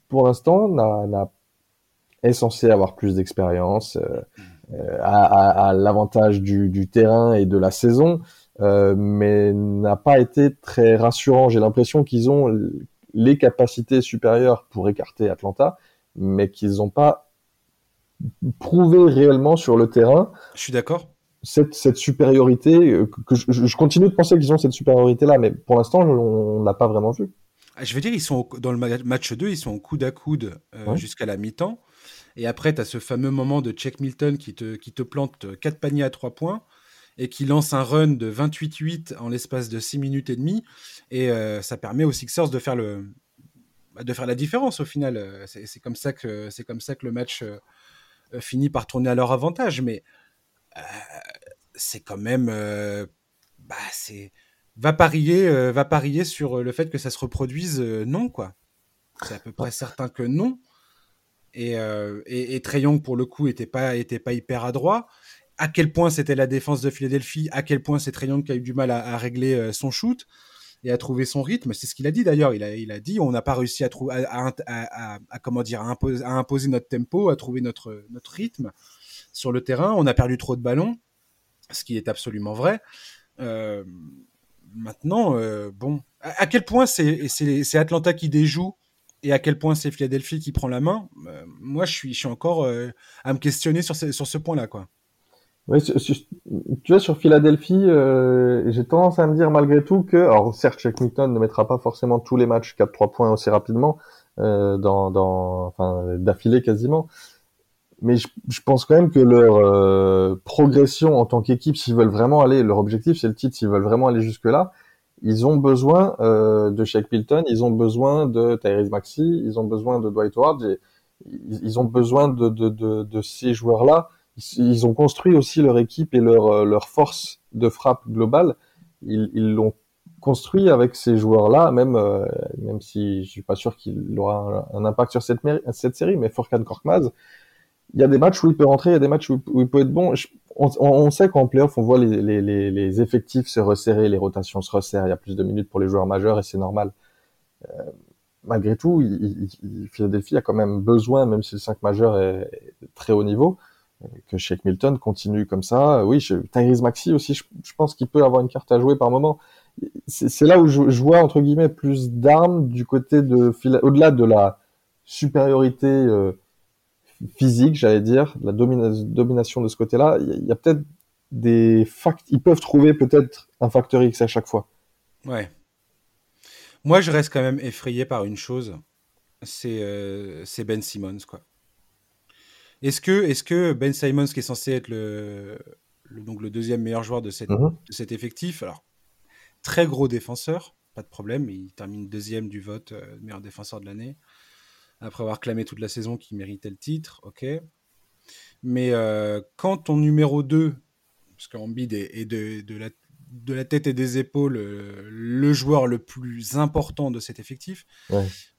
pour l'instant, n'a est censé avoir plus d'expérience, euh, à, l'avantage du, du, terrain et de la saison, mais n'a pas été très rassurant. J'ai l'impression qu'ils ont les capacités supérieures pour écarter Atlanta, mais qu'ils n'ont pas prouvé réellement sur le terrain. Je suis d'accord. Cette, cette, supériorité, euh, que, je, continue de penser qu'ils ont cette supériorité-là, mais pour l'instant, on ne l'a pas vraiment vu. Ah, je veux dire, ils sont dans le match 2, ils sont au coude à coude euh, jusqu'à la mi-temps. Et après, tu as ce fameux moment de Check Milton qui te, qui te plante 4 paniers à 3 points et qui lance un run de 28-8 en l'espace de 6 minutes et demie. Et euh, ça permet aux Sixers de faire, le, bah, de faire la différence au final. C'est comme, ça que, comme ça que le match euh, finit par tourner à leur avantage. Mais c'est quand même. bah, c'est. Va parier, va parier sur le fait que ça se reproduise, non, quoi. C'est à peu près certain que non. Et, et, et pour le coup, était pas, était pas hyper adroit à quel point c'était la défense de Philadelphie, à quel point c'est Trayon qui a eu du mal à, régler euh, son shoot et à trouver son rythme. C'est ce qu'il a dit d'ailleurs. Il a, il a dit on n'a pas réussi à, à, à, comment dire à imposer, à imposer, notre tempo, à trouver notre, notre rythme sur le terrain. On a perdu trop de ballons, ce qui est absolument vrai. Euh, maintenant, euh, bon, à, quel point c'est Atlanta qui déjoue et à quel point c'est Philadelphie qui prend la main, moi je suis, je suis encore à me questionner sur ce, sur ce point-là. quoi. Tu vois, sur Philadelphie, euh, j'ai tendance à me dire malgré tout que, alors certes, Shaq Milton ne mettra pas forcément tous les matchs 4-3 points aussi rapidement, euh, dans, dans, enfin, d'affilée quasiment, mais je, pense quand même que leur euh, progression en tant qu'équipe, s'ils veulent vraiment aller, leur objectif c'est le titre, s'ils veulent vraiment aller jusque-là, ils ont besoin euh, de Shaq Milton, ils ont besoin de Tyrese Maxey, ils ont besoin de Dwight Howard, ils, ils ont besoin de, ces joueurs-là ils ont construit aussi leur équipe et leur, euh, force de frappe globale. Ils l'ont construit avec ces joueurs-là, même, même si je suis pas sûr qu'il aura un, impact sur cette, cette série, mais Forkan Korkmaz, il y a des matchs où il peut rentrer, il y a des matchs où, il peut être bon. on, sait qu'en playoff, on voit les, effectifs se resserrer, les rotations se resserrent, il y a plus de minutes pour les joueurs majeurs et c'est normal. Euh, malgré tout, il, il, Philadelphie a quand même besoin, même si le 5 majeur est très haut niveau, que Shake Milton continue comme ça. Oui, Tyrese Maxi aussi, je, pense qu'il peut avoir une carte à jouer par moment. C'est là où je, vois entre guillemets plus d'armes du côté de au-delà de la supériorité euh, physique, j'allais dire, la domination de ce côté-là. Il y, a, peut-être des facts, ils peuvent trouver peut-être un facteur X à chaque fois. Ouais. Moi, je reste quand même effrayé par une chose, c'est euh, Ben Simmons, quoi. Est-ce que, est que Ben Simons, qui est censé être le, donc le deuxième meilleur joueur de, cette, mhm. de cet effectif, alors très gros défenseur, pas de problème, il termine deuxième du vote euh, meilleur défenseur de l'année, après avoir clamé toute la saison qu'il méritait le titre, ok. Mais euh, quand ton numéro 2, parce qu'Ambide est, est de, de, la, de la tête et des épaules euh, le joueur le plus important de cet effectif.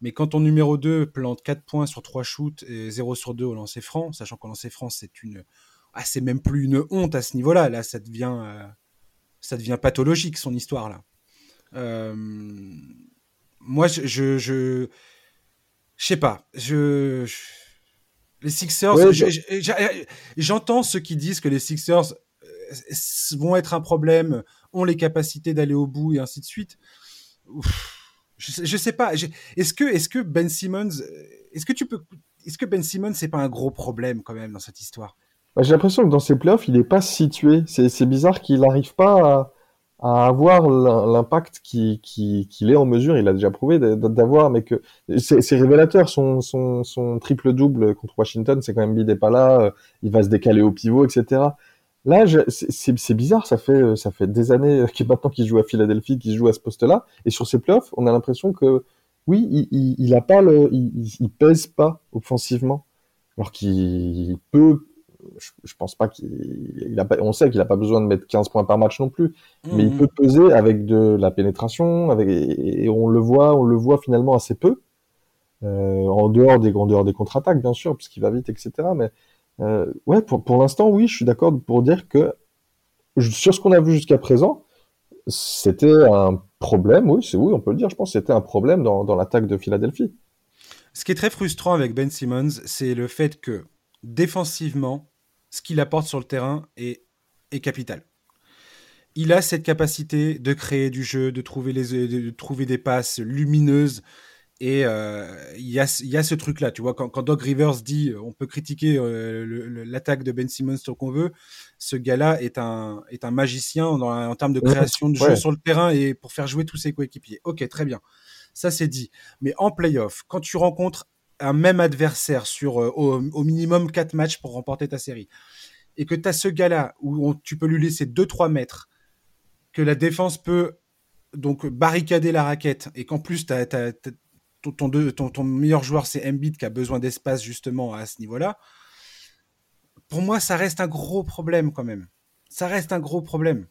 Mais quand ton numéro 2 plante 4 points sur 3 shoots et 0 sur 2 au lancer franc, sachant qu'au lancer franc, c'est une. Ah, c'est même plus une honte à ce niveau-là. Là, ça devient, euh, ça devient pathologique, son histoire, là. Euh, moi, je. Je, je, sais pas. Je. Les Sixers, j'entends ceux qui disent que les Sixers vont être un problème, ont les capacités d'aller au bout et ainsi de suite. je, je, sais pas. Est-ce que, est-ce que Ben Simmons, est-ce que tu peux, est-ce que Ben Simmons c'est pas un gros problème quand même dans cette histoire? Bah, J'ai l'impression que dans ses playoffs, il n'est pas situé. C'est bizarre qu'il n'arrive pas à, avoir l'impact qu'il qui, est en mesure. Il a déjà prouvé d'avoir, mais que c'est révélateur. Son, son, son triple double contre Washington, c'est quand même bidé pas là. Euh, il va se décaler au pivot, etc. Là, c'est bizarre, ça fait, ça fait des années qu'il maintenant qu'il joue à Philadelphie, qu'il joue à ce poste-là, et sur ses playoffs, on a l'impression que oui, il, il, a pas le, il, pèse pas offensivement, alors qu'il peut. Je, pense pas qu'il a pas, on sait qu'il a pas besoin de mettre 15 points par match non plus, mais il mmh. peut peser avec de la pénétration, avec et, on le voit, on le voit finalement assez peu. en dehors des, grandeurs des contre-attaques, bien sûr, puisqu'il va vite, etc. Mais ouais, pour, pour l'instant, oui, je suis d'accord pour dire que sur ce qu'on a vu jusqu'à présent, c'était un problème, oui, c'est oui, on peut le dire, je pense, c'était un problème dans, dans l'attaque de Philadelphie. Ce qui est très frustrant avec Ben Simmons, c'est le fait que défensivement, ce qu'il apporte sur le terrain est, est capital. Il a cette capacité de créer du jeu, de trouver, les, de trouver des passes lumineuses, et euh, il y, a, y, a, ce truc-là, tu vois, quand, quand, Doc Rivers dit on peut critiquer euh, l'attaque de Ben Simmons tant qu'on veut, ce gars-là est un, est un magicien en termes de création de jeu sur le terrain et pour faire jouer tous ses coéquipiers. Ok, très bien. Ça, c'est dit. Mais en playoff, quand tu rencontres un même adversaire sur euh, au, minimum 4 matchs pour remporter ta série, et que tu as ce gars-là où tu peux lui laisser 2-3 mètres, que la défense peut donc barricader la raquette, et qu'en plus, tu as, ton, ton, ton, meilleur joueur, c'est Embiid qui a besoin d'espace justement à ce niveau-là. Pour moi, ça reste un gros problème quand même. Ça reste un gros problème.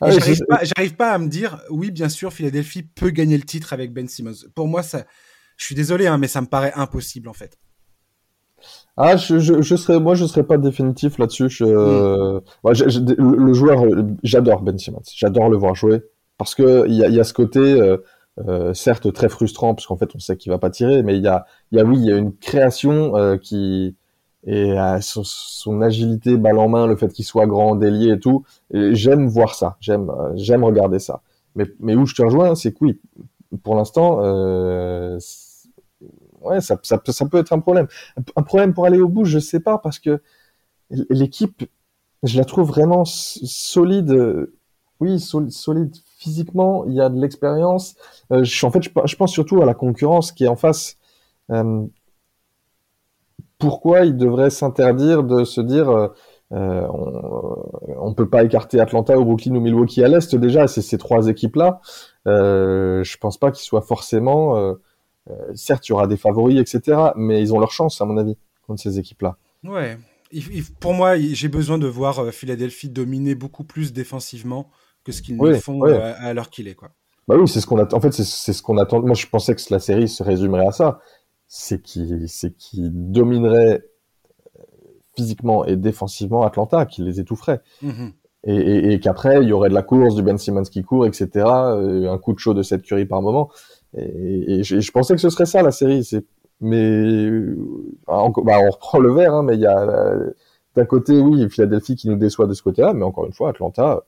Ah j'arrive pas, à me dire, oui, bien sûr, Philadelphie peut gagner le titre avec Ben Simmons. Pour moi, ça, je suis désolé, hein, mais ça me paraît impossible en fait. Ah, je, je, serais, moi, je serais pas définitif là-dessus. Hmm. le joueur, j'adore Ben Simmons. J'adore le voir jouer parce que il y a, y a, ce côté. Euh, euh, certes très frustrant parce qu'en fait on sait qu'il va pas tirer, mais il y a, y a oui, il y a une création euh, qui et son, agilité balle en main, le fait qu'il soit grand, délié et tout. J'aime voir ça, j'aime, euh, j'aime regarder ça. Mais, mais où je te rejoins, c'est que oui, pour l'instant, ouais, ça, ça, peut être un problème. Un problème pour aller au bout, je sais pas parce que l'équipe, je la trouve vraiment solide. Oui, solide physiquement, il y a de l'expérience. Euh, en fait, je, pense surtout à la concurrence qui est en face. Euh, pourquoi il devrait s'interdire de se dire euh, on ne peut pas écarter Atlanta ou Brooklyn ou Milwaukee à l'Est? Déjà, c'est ces trois équipes-là. je pense pas qu'ils soient forcément... certes, il y aura des favoris, etc. Mais ils ont leur chance, à mon avis, contre ces équipes-là. Ouais. pour moi, j'ai besoin de voir Philadelphie dominer beaucoup plus défensivement que ce qu'ils font euh, à, l'heure qu'il est, quoi. Bah oui, c'est ce qu'on attend. En fait, c'est ce qu'on attend. Moi, je pensais que la série se résumerait à ça. C'est qui, c'est qui dominerait euh, physiquement et défensivement Atlanta, qui les étoufferait. Mm-hmm. Et, et, qu'après, il y aurait de la course, du Ben Simmons qui court, etc. Euh, un coup de chaud de cette curie par moment. Et, je, je, pensais que ce serait ça la série. C'est, mais on, bah, on reprend le verre, hein, mais il y a d'un côté, oui, Philadelphie qui nous déçoit de ce côté-là, mais encore une fois, Atlanta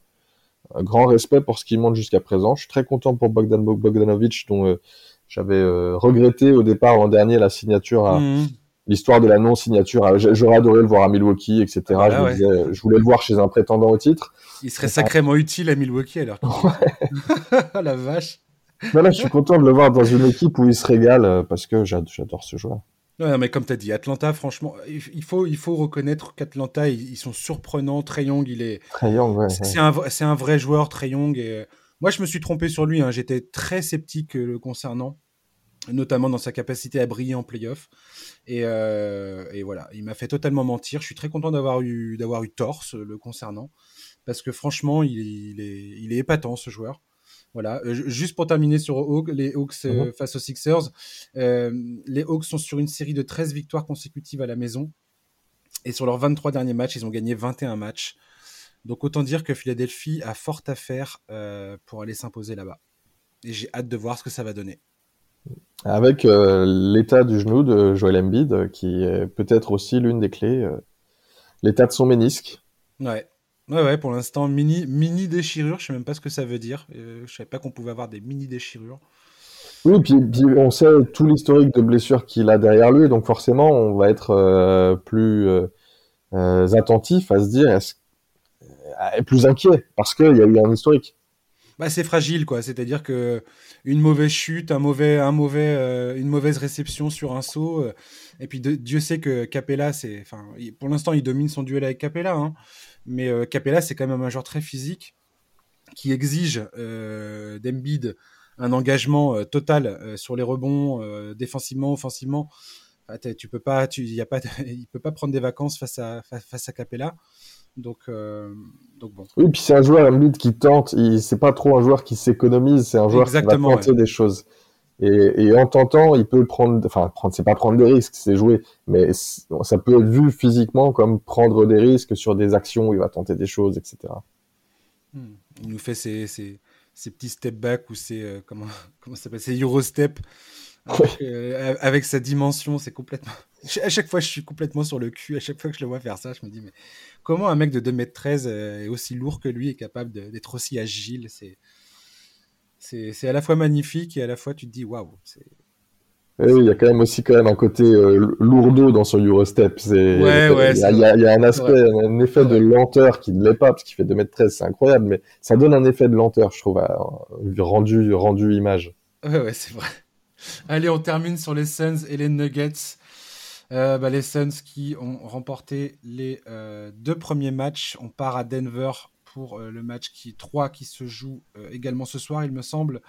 un grand respect pour ce qu'il montre jusqu'à présent. Je suis très content pour Bogdan Bogdanovic, dont euh, j'avais euh, regretté au départ l'an dernier la signature à mhm. l'histoire de la non-signature. J'aurais adoré le voir à Milwaukee, etc. Ah bah je, voulais le voir chez un prétendant au titre. Il serait sacrément utile à Milwaukee alors. Ouais. la vache. Là, je suis content de le voir dans une équipe où il se régale euh, parce que j'adore ce joueur. Non, mais comme tu as dit, Atlanta, franchement, il faut, il faut reconnaître qu'Atlanta, ils, sont surprenants. Trey Young, il est. Trey Young, ouais. C'est un, un, vrai joueur, Trey Young. Et... Euh, moi, je me suis trompé sur lui. Hein. J'étais très sceptique euh, le concernant, notamment dans sa capacité à briller en playoff. Et, euh, et voilà, il m'a fait totalement mentir. Je suis très content d'avoir eu, eu tort le concernant. Parce que franchement, il, il, est, il est épatant, ce joueur. Voilà. Euh, juste pour terminer sur les Hawks euh, mhm. face aux Sixers, euh, les Hawks sont sur une série de 13 victoires consécutives à la maison. Et sur leurs 23 derniers matchs, ils ont gagné 21 matchs. Donc autant dire que Philadelphie a fort à faire pour aller s'imposer là-bas. Et j'ai hâte de voir ce que ça va donner. Avec l'état du genou de Joel Embiid, qui est peut-être aussi l'une des clés, l'état de son ménisque. Ouais. Ouais, ouais, pour l'instant, mini, mini déchirure, je sais même pas ce que ça veut dire. Euh, je savais pas qu'on pouvait avoir des mini déchirures. Oui, puis, puis on sait tout l'historique de blessures qu'il a derrière lui, donc forcément, on va être euh, plus euh, euh, attentif à se dire, est plus inquiet, parce qu'il y a eu un historique. Bah, c'est fragile, quoi. C'est-à-dire que une mauvaise chute, un mauvais, un mauvais, une mauvaise réception sur un saut, et puis Dieu sait que Capella, c'est, enfin, pour l'instant, il domine son duel avec Capella. Hein. Mais euh, Capella, c'est quand même un joueur très physique qui exige euh, d'Embiid un engagement euh, total sur les rebonds, défensivement, offensivement. tu peux pas, tu, y a pas, il peut pas prendre des vacances face à face, à Capella. Donc, donc bon. Oui, puis c'est un joueur Embiid qui tente. C'est pas trop un joueur qui s'économise. C'est un joueur qui va tenter des choses. Et, en tentant, il peut prendre, enfin, prendre, c'est pas prendre des risques, c'est jouer, mais ça peut être vu physiquement comme prendre des risques sur des actions où il va tenter des choses, etc. Hmm. Il nous fait ces, ces, ces petits step back ou ces, euh, comment, comment ça s'appelle, ces Eurostep. Avec, euh, avec sa dimension, c'est complètement. À chaque fois, je suis complètement sur le cul. À chaque fois que je le vois faire ça, je me dis, mais comment un mec de 2m13 euh, est aussi lourd que lui est capable d'être aussi agile C'est c'est à la fois magnifique et à la fois tu te dis waouh. Oui, il y a quand même aussi quand même un côté euh, lourdeau dans son Eurostep. Ouais, ouais, il, y a, il, y a, un aspect, un effet de lenteur qui ne l'est pas parce qu'il fait 2m13, c'est incroyable, mais ça donne un effet de lenteur, je trouve, rendu, rendu image. Ouais, ouais, c'est vrai. Allez, on termine sur les Suns et les Nuggets. Euh, bah, les Suns qui ont remporté les euh, deux premiers matchs. On part à Denver pour euh, le match qui 3 qui se joue euh, également ce soir, il me semble.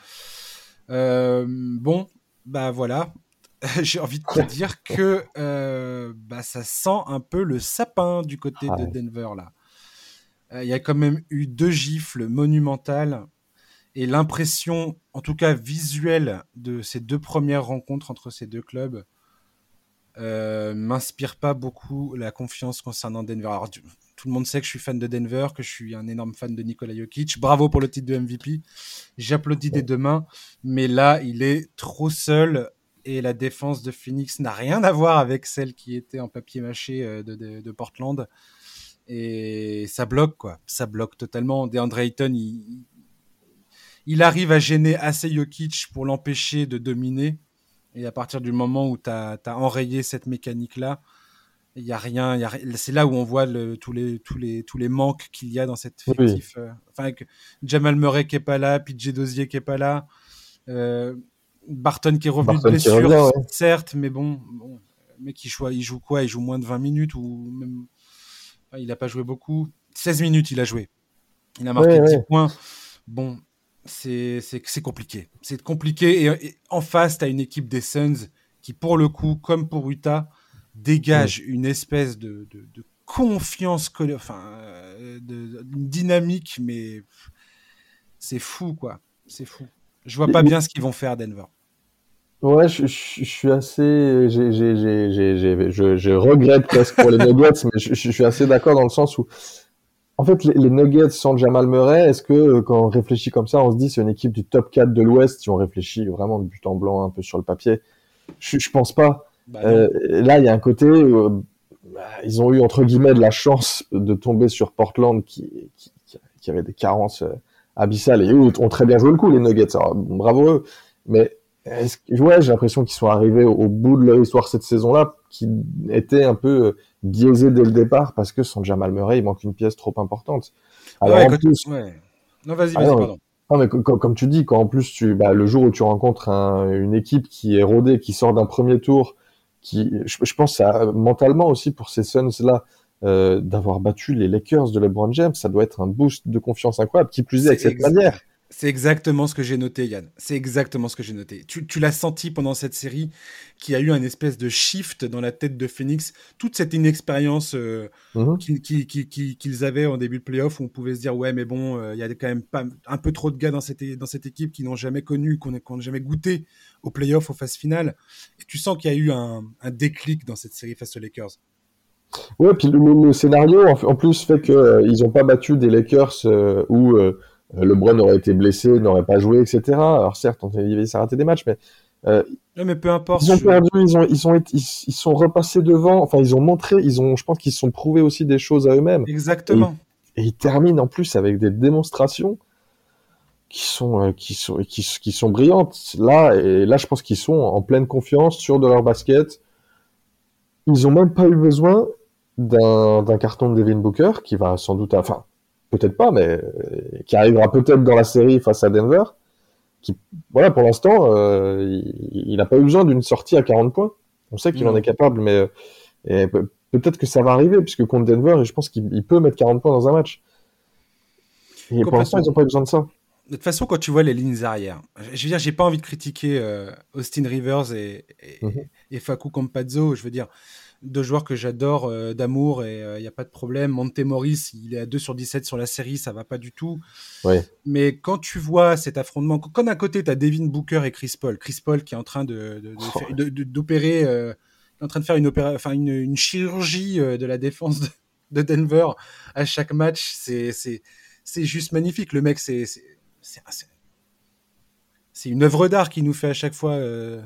Euh, bon, bah voilà, j'ai envie de te dire que bah, ça sent un peu le sapin du côté de Denver là. Il y a quand même eu deux gifles monumentales et l'impression, en tout cas visuelle, de ces deux premières rencontres entre ces deux clubs euh, m'inspire pas beaucoup la confiance concernant Denver. Alors, tout le monde sait que je suis fan de Denver, que je suis un énorme fan de Nikola Jokic. Bravo pour le titre de MVP. J'applaudis des deux mains, mais là, il est trop seul et la défense de Phoenix n'a rien à voir avec celle qui était en papier mâché euh, de, Portland. Et ça bloque, quoi. Ça bloque totalement. DeAndre Ayton, il, il arrive à gêner assez Jokic pour l'empêcher de dominer. Et à partir du moment où tu as, enrayé cette mécanique-là, il y a rien. c'est là où on voit tous, les, tous, les, tous les manques qu'il y a dans cette fictif. Euh, enfin, Jamal Murray qui est pas là, PJ Dozier qui est pas là, euh, Barton qui est revenu de blessure, certes, mais bon, bon mais qui joue, il joue quoi? Il joue moins de 20 minutes ou même. il n'a pas joué beaucoup. 16 minutes, il a joué. Il a marqué 10 points. Bon, c'est compliqué. C'est compliqué. Et, en face, tu as une équipe des Suns qui, pour le coup, comme pour Utah, dégage une espèce de, confiance, enfin, euh, de, dynamique, mais c'est fou, quoi. C'est fou. Je vois pas bien ce qu'ils vont faire à Denver. Ouais, je, suis assez. je, regrette presque pour les Nuggets, mais je, suis assez d'accord dans le sens où en fait, les, Nuggets sans Jamal Murray, est-ce que euh, quand on réfléchit comme ça, on se dit c'est une équipe du top 4 de l'Ouest, si on réfléchit vraiment de but en blanc un peu sur le papier Je, je pense pas. Bah euh, là, il y a un côté, euh, bah, ils ont eu entre guillemets de la chance de tomber sur Portland qui, qui, qui avait des carences abyssales et eux ont très bien joué le coup, les Nuggets. Alors, bravo eux. Mais ouais, j'ai l'impression qu'ils sont arrivés au, bout de leur histoire cette saison-là, qui était un peu biaisé dès le départ parce que sans Jamal Murray, il manque une pièce trop importante. Alors, en plus... Non, vas-y, vas-y, ah pardon. Non, mais comme, tu dis, quand en plus tu, bah, le jour où tu rencontres une équipe qui est rodée, qui sort d'un premier tour, qui, je, pense, mentalement aussi pour ces Suns là, euh, d'avoir battu les Lakers de LeBron James, ça doit être un boost de confiance incroyable. Qui plus est, avec cette manière. C'est exactement ce que j'ai noté, Yann. C'est exactement ce que j'ai noté. Tu, tu l'as senti pendant cette série qu'il y a eu un espèce de shift dans la tête de Phoenix. Toute cette inexpérience euh, mhm. qu'ils avaient en début de playoff où on pouvait se dire ouais mais bon, euh, il y a quand même pas un peu trop de gars dans cette, dans cette équipe qui n'ont jamais connu, qu'on n'a jamais goûté au playoff, aux phases finales. Et tu sens qu'il y a eu un, un, déclic dans cette série face aux Lakers. Ouais, puis le, scénario en, plus fait qu'ils euh, ils n'ont pas battu des Lakers où euh, LeBron aurait été blessé, n'aurait pas joué, etc. Alors certes, on s'est raté des matchs, mais euh, mais peu importe. Ils ont perdu, ils ont, ils ont, ils, sont repassés devant. Enfin, ils ont montré, ils ont, je pense qu'ils se sont prouvés aussi des choses à eux-mêmes. Exactement. Et, ils terminent en plus avec des démonstrations qui sont, euh, qui sont, qui, qui, sont brillantes. Là, et là, je pense qu'ils sont en pleine confiance, sur de leur basket. Ils ont même pas eu besoin d'un carton de Devin Booker qui va sans doute, enfin, peut-être pas, mais euh, qui arrivera peut-être dans la série face à Denver. Qui, voilà, pour l'instant, euh, il n'a pas eu besoin d'une sortie à 40 points. On sait qu'il en est capable, mais euh, peut-être que ça va arriver, puisque contre Denver, je pense qu'il peut mettre 40 points dans un match. Et pour l'instant, ils n'ont pas eu besoin de ça. De toute façon, quand tu vois les lignes arrière, je veux dire, j'ai pas envie de critiquer euh, Austin Rivers et, et, mm et, Facu Campazzo. Je veux dire, deux joueurs que j'adore euh, d'amour et il euh, n'y a pas de problème. Monte Morris, il est à 2 sur 17 sur la série, ça va pas du tout. Mais quand tu vois cet affrontement, quand d'un côté tu as Devin Booker et Chris Paul, Chris Paul qui est en train de, d'opérer, de, en train de faire une, enfin une, une, chirurgie de la défense de, Denver à chaque match, c'est, c'est, c'est juste magnifique. Le mec, c'est, c'est une œuvre d'art qu'il nous fait à chaque fois euh,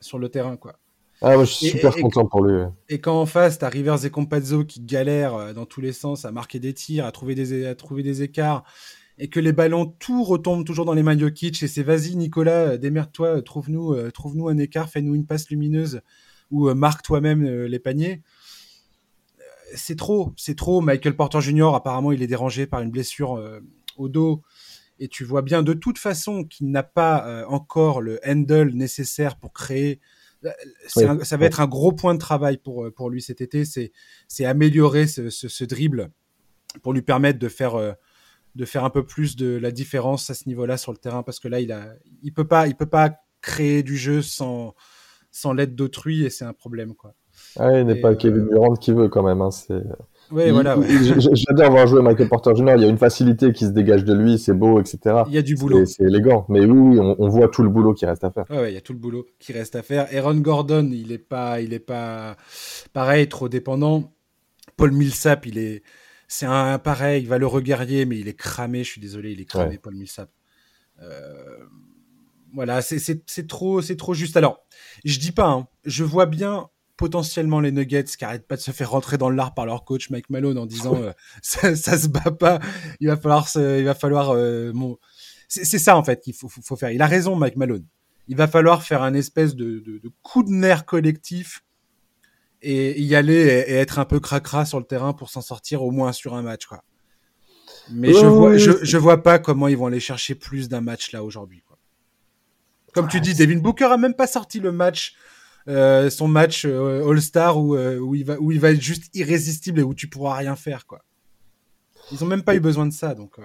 sur le terrain, quoi. Ah, moi, je suis super content pour lui. Et quand en face, t'as Rivers et Compazzo qui galèrent euh, dans tous les sens à marquer des tirs, à trouver des, à trouver des écarts, et que les ballons, tout retombe toujours dans les mains de Jokic, et c'est vas-y, Nicolas, euh, démerde-toi, trouve-nous trouve un écart, fais-nous une passe lumineuse, ou marque toi-même les paniers. C'est trop, c'est trop. Michael Porter Jr., apparemment, il est dérangé par une blessure au dos et tu vois bien de toute façon qu'il n'a pas euh, encore le handle nécessaire pour créer. Euh, ça va être un gros point de travail pour, euh, pour lui cet été, c'est améliorer ce, ce, dribble pour lui permettre de faire, de faire un peu plus de la différence à ce niveau-là sur le terrain parce que là il a il peut pas il peut pas créer du jeu sans sans l'aide d'autrui et c'est un problème quoi. Ah, il n'est pas Kevin Durant qui veut quand même. Hein, oui, voilà. J'adore voir jouer Michael Porter Jr. Il y a une facilité qui se dégage de lui, c'est beau, etc. Il y a du boulot. C'est élégant. Mais oui, on, voit tout le boulot qui reste à faire. Ouais, il y a tout le boulot qui reste à faire. Aaron Gordon, il est pas, il est pas pareil, trop dépendant. Paul Millsap, il est, c'est un pareil, il va le regarder, mais il est cramé. Je suis désolé, il est cramé, Paul Millsap. Euh, voilà, c'est trop, c'est trop juste. Alors, je dis pas, hein, je vois bien potentiellement les Nuggets qui arrêtent pas de se faire rentrer dans l'art par leur coach Mike Malone en disant euh, ça, ça, se bat pas, il va falloir il va falloir euh, c'est ça en fait qu'il faut, faut, faire. Il a raison Mike Malone. Il va falloir faire un espèce de, de, de coup de nerf collectif et y aller et, être un peu cracra sur le terrain pour s'en sortir au moins sur un match quoi. Mais je vois je, je, vois pas comment ils vont aller chercher plus d'un match là aujourd'hui Comme tu dis, Devin Booker a même pas sorti le match euh, son match euh, All-Star où, euh, où, il va, où il va être juste irrésistible et où tu pourras rien faire. Quoi. Ils ont même pas eu besoin de ça. Donc,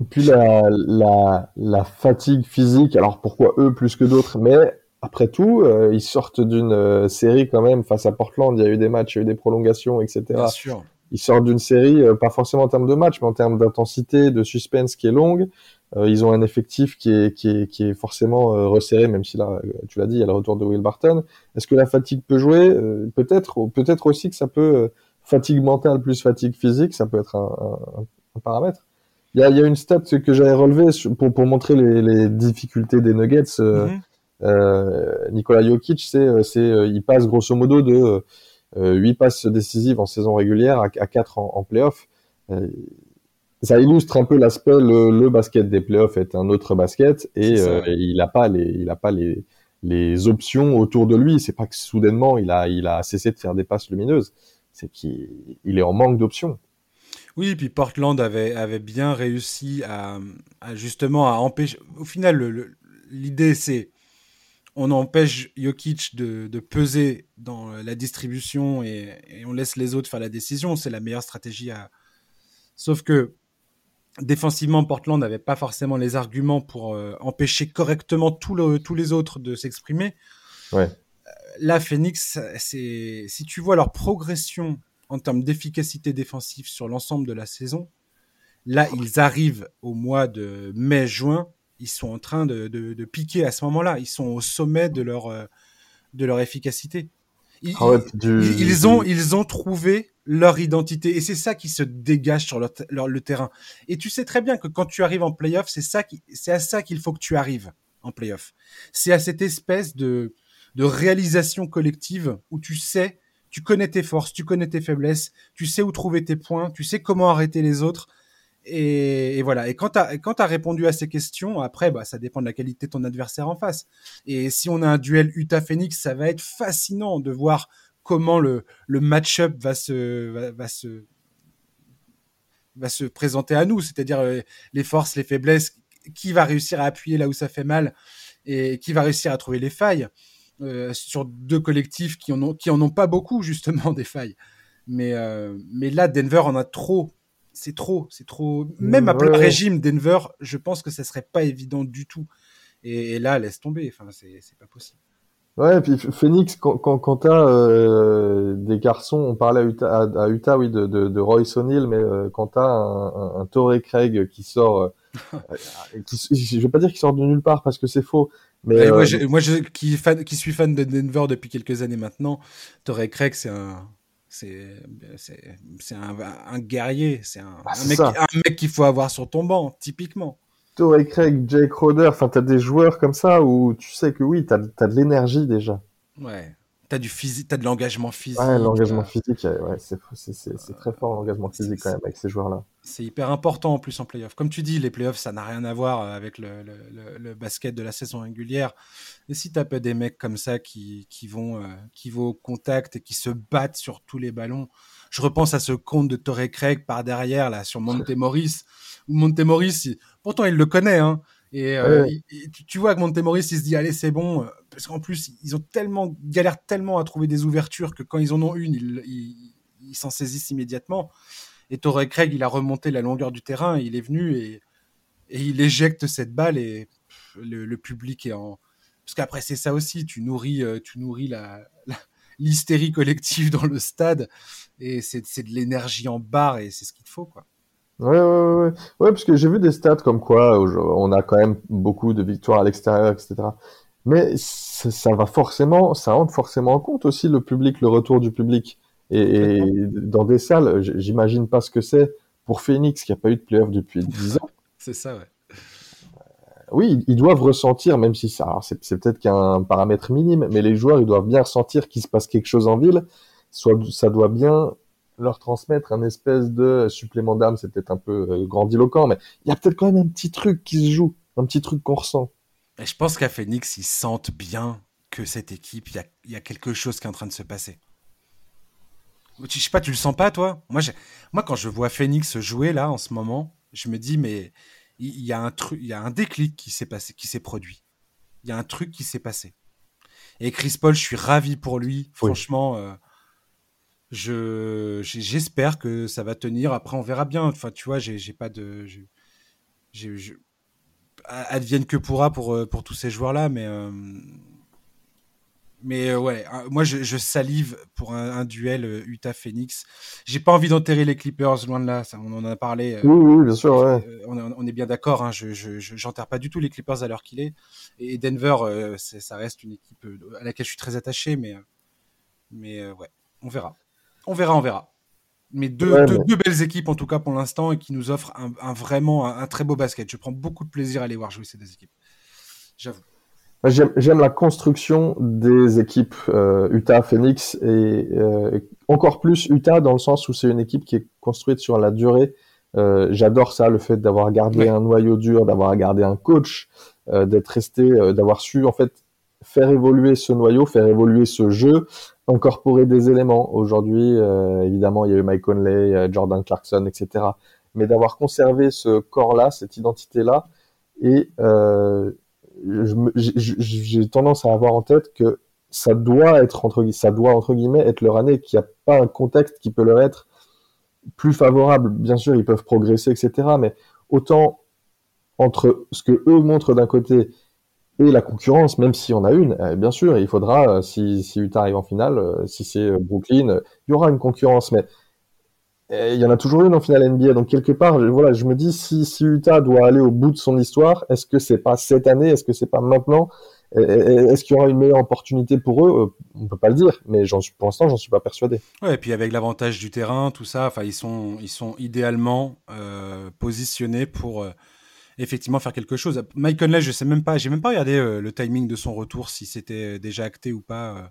et puis la, la, la, fatigue physique, alors pourquoi eux plus que d'autres Mais après tout, ils sortent d'une série quand même face à Portland. Il y a eu des matchs, il y a eu des prolongations, etc. Bien sûr. Ils sortent d'une série, pas forcément en termes de match, mais en termes d'intensité, de suspense qui est longue. Euh, ils ont un effectif qui est, qui est, qui est forcément euh, resserré, même si là, tu l'as dit, il y a le retour de Will Barton. Est-ce que la fatigue peut jouer? Euh, Peut-être, peut-être aussi que ça peut fatigue mentale plus fatigue physique, ça peut être un, un, un paramètre. Il y a, y a, une stat que j'avais relevée pour, pour montrer les, les, difficultés des Nuggets. Mm-hmm. euh, Nicolas Jokic, c'est, c'est, il passe grosso modo de 8 passes décisives en saison régulière à, à 4 en, en playoff ça illustre un peu l'aspect le, basket des playoffs est un autre basket et, euh, il n'a pas les il a pas les les options autour de lui. C'est pas que soudainement il a il a cessé de faire des passes lumineuses. C'est qu'il il est en manque d'options. Oui, puis Portland avait avait bien réussi à, à justement à empêcher. Au final, l'idée c'est on empêche Jokic de, de, peser dans la distribution et, et, on laisse les autres faire la décision. C'est la meilleure stratégie à. Sauf que défensivement, Portland n'avait pas forcément les arguments pour euh, empêcher correctement tous les autres de s'exprimer. Ouais. Euh, là, Phoenix, c'est si tu vois leur progression en termes d'efficacité défensive sur l'ensemble de la saison, là, ils arrivent au mois de mai-juin, ils sont en train de, de, piquer à ce moment-là. Ils sont au sommet de leur, euh, de leur efficacité. Ils, ah ils, ont, ils ont trouvé leur identité. Et c'est ça qui se dégage sur le terrain. Et tu sais très bien que quand tu arrives en playoff, c'est ça qui, c'est à ça qu'il faut que tu arrives en playoff. C'est à cette espèce de, de réalisation collective où tu sais, tu connais tes forces, tu connais tes faiblesses, tu sais où trouver tes points, tu sais comment arrêter les autres. Et, voilà. Et quand tu as, as répondu à ces questions, après, bah, ça dépend de la qualité de ton adversaire en face. Et si on a un duel Utah-Phoenix, ça va être fascinant de voir comment le, le match-up va se, va, se, va se présenter à nous, c'est-à-dire euh, les forces, les faiblesses, qui va réussir à appuyer là où ça fait mal et qui va réussir à trouver les failles euh, sur deux collectifs qui en ont qui en ont pas beaucoup justement des failles. Mais euh, mais là Denver en a trop. C'est trop, c'est trop. Même à plein régime, Denver, je pense que ça serait pas évident du tout. Et, là, laisse tomber. Enfin, c'est pas possible. Ouais, et puis Phoenix, quand, quand, quand t'as euh, des garçons, on parlait à Utah, à, Utah oui, de, de, de Royce O'Neal, mais euh, quand t'as un, un, un Torrey Craig qui sort, euh, qui, je vais pas dire qu'il sort de nulle part parce que c'est faux, mais moi, je, moi je, qui, fan, qui suis fan de Denver depuis quelques années maintenant, Torrey Craig, c'est un, c'est c'est un, un, guerrier, c'est un, ah, un mec qu'il faut avoir sur ton banc, typiquement. Torrey Craig, Jake Roder, enfin, t'as des joueurs comme ça où tu sais que oui, t'as as de l'énergie déjà. Ouais. T'as du physique, t'as de l'engagement physique. Ouais, l'engagement physique, ouais, c'est très fort l'engagement physique quand même avec ces joueurs-là. C'est hyper important en plus en playoff. Comme tu dis, les playoffs, ça n'a rien à voir avec le, le, le, basket de la saison régulière. Et si t'as pas des mecs comme ça qui, qui vont, euh, qui vont au contact et qui se battent sur tous les ballons, je repense à ce compte de Torrey Craig par derrière là sur Montemoris où Montemoris, pourtant il le connaît, hein, et, euh, tu, vois que Montemoris, il se dit allez c'est bon, euh, parce qu'en plus ils ont tellement galèrent tellement à trouver des ouvertures que quand ils en ont une, ils s'en saisissent immédiatement. Et Torrey Craig, il a remonté la longueur du terrain, il est venu et, il éjecte cette balle et le, public est en parce qu'après c'est ça aussi, tu nourris, euh, tu nourris la, l'hystérie collective dans le stade et c'est, de l'énergie en barre et c'est ce qu'il faut quoi. Ouais, ouais, ouais, ouais, parce que j'ai vu des stats comme quoi on a quand même beaucoup de victoires à l'extérieur, etc. Mais ça, va forcément, ça rentre forcément en compte aussi le public, le retour du public. Et, dans des salles, j'imagine pas ce que c'est pour Phoenix qui a pas eu de playoff depuis 10 ans. c'est ça, ouais. oui, ils doivent ressentir, même si ça, c'est peut-être qu'un paramètre minime, mais les joueurs, ils doivent bien ressentir qu'il se passe quelque chose en ville. Soit ça doit bien leur transmettre un espèce de supplément d'âme, c'est peut-être un peu euh, grandiloquent, mais il y a peut-être quand même un petit truc qui se joue, un petit truc qu'on ressent. Et je pense qu'à Phoenix, ils sentent bien que cette équipe, il y a, quelque chose qui est en train de se passer. Je sais pas, tu le sens pas, toi? Moi, moi, quand je vois Phoenix jouer là en ce moment, je me dis, mais il y, a un truc, il y a un déclic qui s'est passé, qui s'est produit. Il y a un truc qui s'est passé. Et Chris Paul, je suis ravi pour lui. Franchement, euh, je j'espère que ça va tenir. Après, on verra bien. Enfin, tu vois, j'ai pas de, advienne que pourra pour euh, pour tous ces joueurs là, mais euh, mais euh, ouais, moi je, je, salive pour un, duel Utah Phoenix. J'ai pas envie d'enterrer les Clippers loin de là. Ça, on en a parlé. oui, oui, bien sûr. Ouais. On, on, est bien d'accord. Hein, je j'enterre pas du tout les Clippers à l'heure qu'il est. Et Denver, ça reste une équipe à laquelle je suis très attaché, mais mais ouais, on verra. On verra, on verra. Mais deux, deux, belles équipes en tout cas pour l'instant et qui nous offrent un, vraiment un, très beau basket. Je prends beaucoup de plaisir à aller voir jouer ces deux équipes. J'avoue. J'aime la construction des équipes euh, Utah, Phoenix et euh, encore plus Utah dans le sens où c'est une équipe qui est construite sur la durée. Euh, j'adore ça, le fait d'avoir gardé un noyau dur, d'avoir gardé un coach, d'être resté, d'avoir su en fait faire évoluer ce noyau, faire évoluer ce jeu, incorporer des éléments. Aujourd'hui, euh, évidemment, il y a eu Mike Conley, Jordan Clarkson, etc. Mais d'avoir conservé ce corps-là, cette identité-là, et euh, j'ai tendance à avoir en tête que ça doit être entre ça doit entre guillemets être leur année, qu'il n'y a pas un contexte qui peut leur être plus favorable. Bien sûr, ils peuvent progresser, etc. Mais autant entre ce que eux montrent d'un côté et la concurrence, même si on a une, euh, bien sûr, il faudra, euh, si, Utah arrive en finale, euh, si c'est Brooklyn, il y aura une concurrence, mais il y en a toujours une en finale NBA. Donc quelque part, voilà, je me dis si, Utah doit aller au bout de son histoire, est-ce que c'est pas cette année, est-ce que c'est pas maintenant? Est-ce qu'il y aura une meilleure opportunité pour eux? On peut pas le dire, mais suis, pour l'instant, j'en suis pas persuadé. Ouais, et puis avec l'avantage du terrain, tout ça, enfin, ils sont, ils sont idéalement positionnés pour effectivement faire quelque chose. Mike Conley, je sais même pas, j'ai même pas regardé euh, le timing de son retour, si c'était déjà acté ou pas. Euh.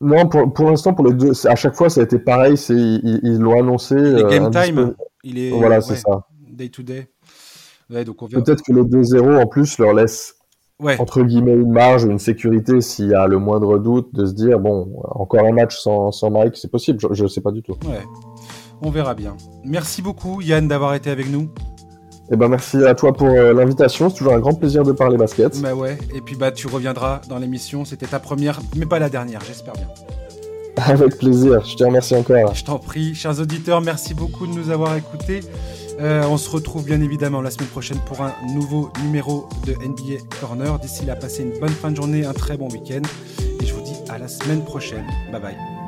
Non, pour, pour l'instant, pour les deux, à chaque fois, ça a été pareil. C'est ils l'ont annoncé. Il est game euh, time. Il est voilà, c'est ça. Day to day. Peut-être que le 2-0 en plus leur laisse entre guillemets une marge, une sécurité s'il y a le moindre doute de se dire bon, encore un match sans, sans Mike, c'est possible. Je ne sais pas du tout. Ouais. On verra bien. Merci beaucoup Yann d'avoir été avec nous. Eh ben merci à toi pour euh, l'invitation, c'est toujours un grand plaisir de parler basket. Bah ouais, et puis bah tu reviendras dans l'émission, c'était ta première, mais pas la dernière, j'espère bien. Avec plaisir, je te remercie encore. Je t'en prie, chers auditeurs, merci beaucoup de nous avoir écoutés. Euh, on se retrouve bien évidemment la semaine prochaine pour un nouveau numéro de NBA Corner. D'ici là, passez une bonne fin de journée, un très bon week-end. Et je vous dis à la semaine prochaine. Bye bye.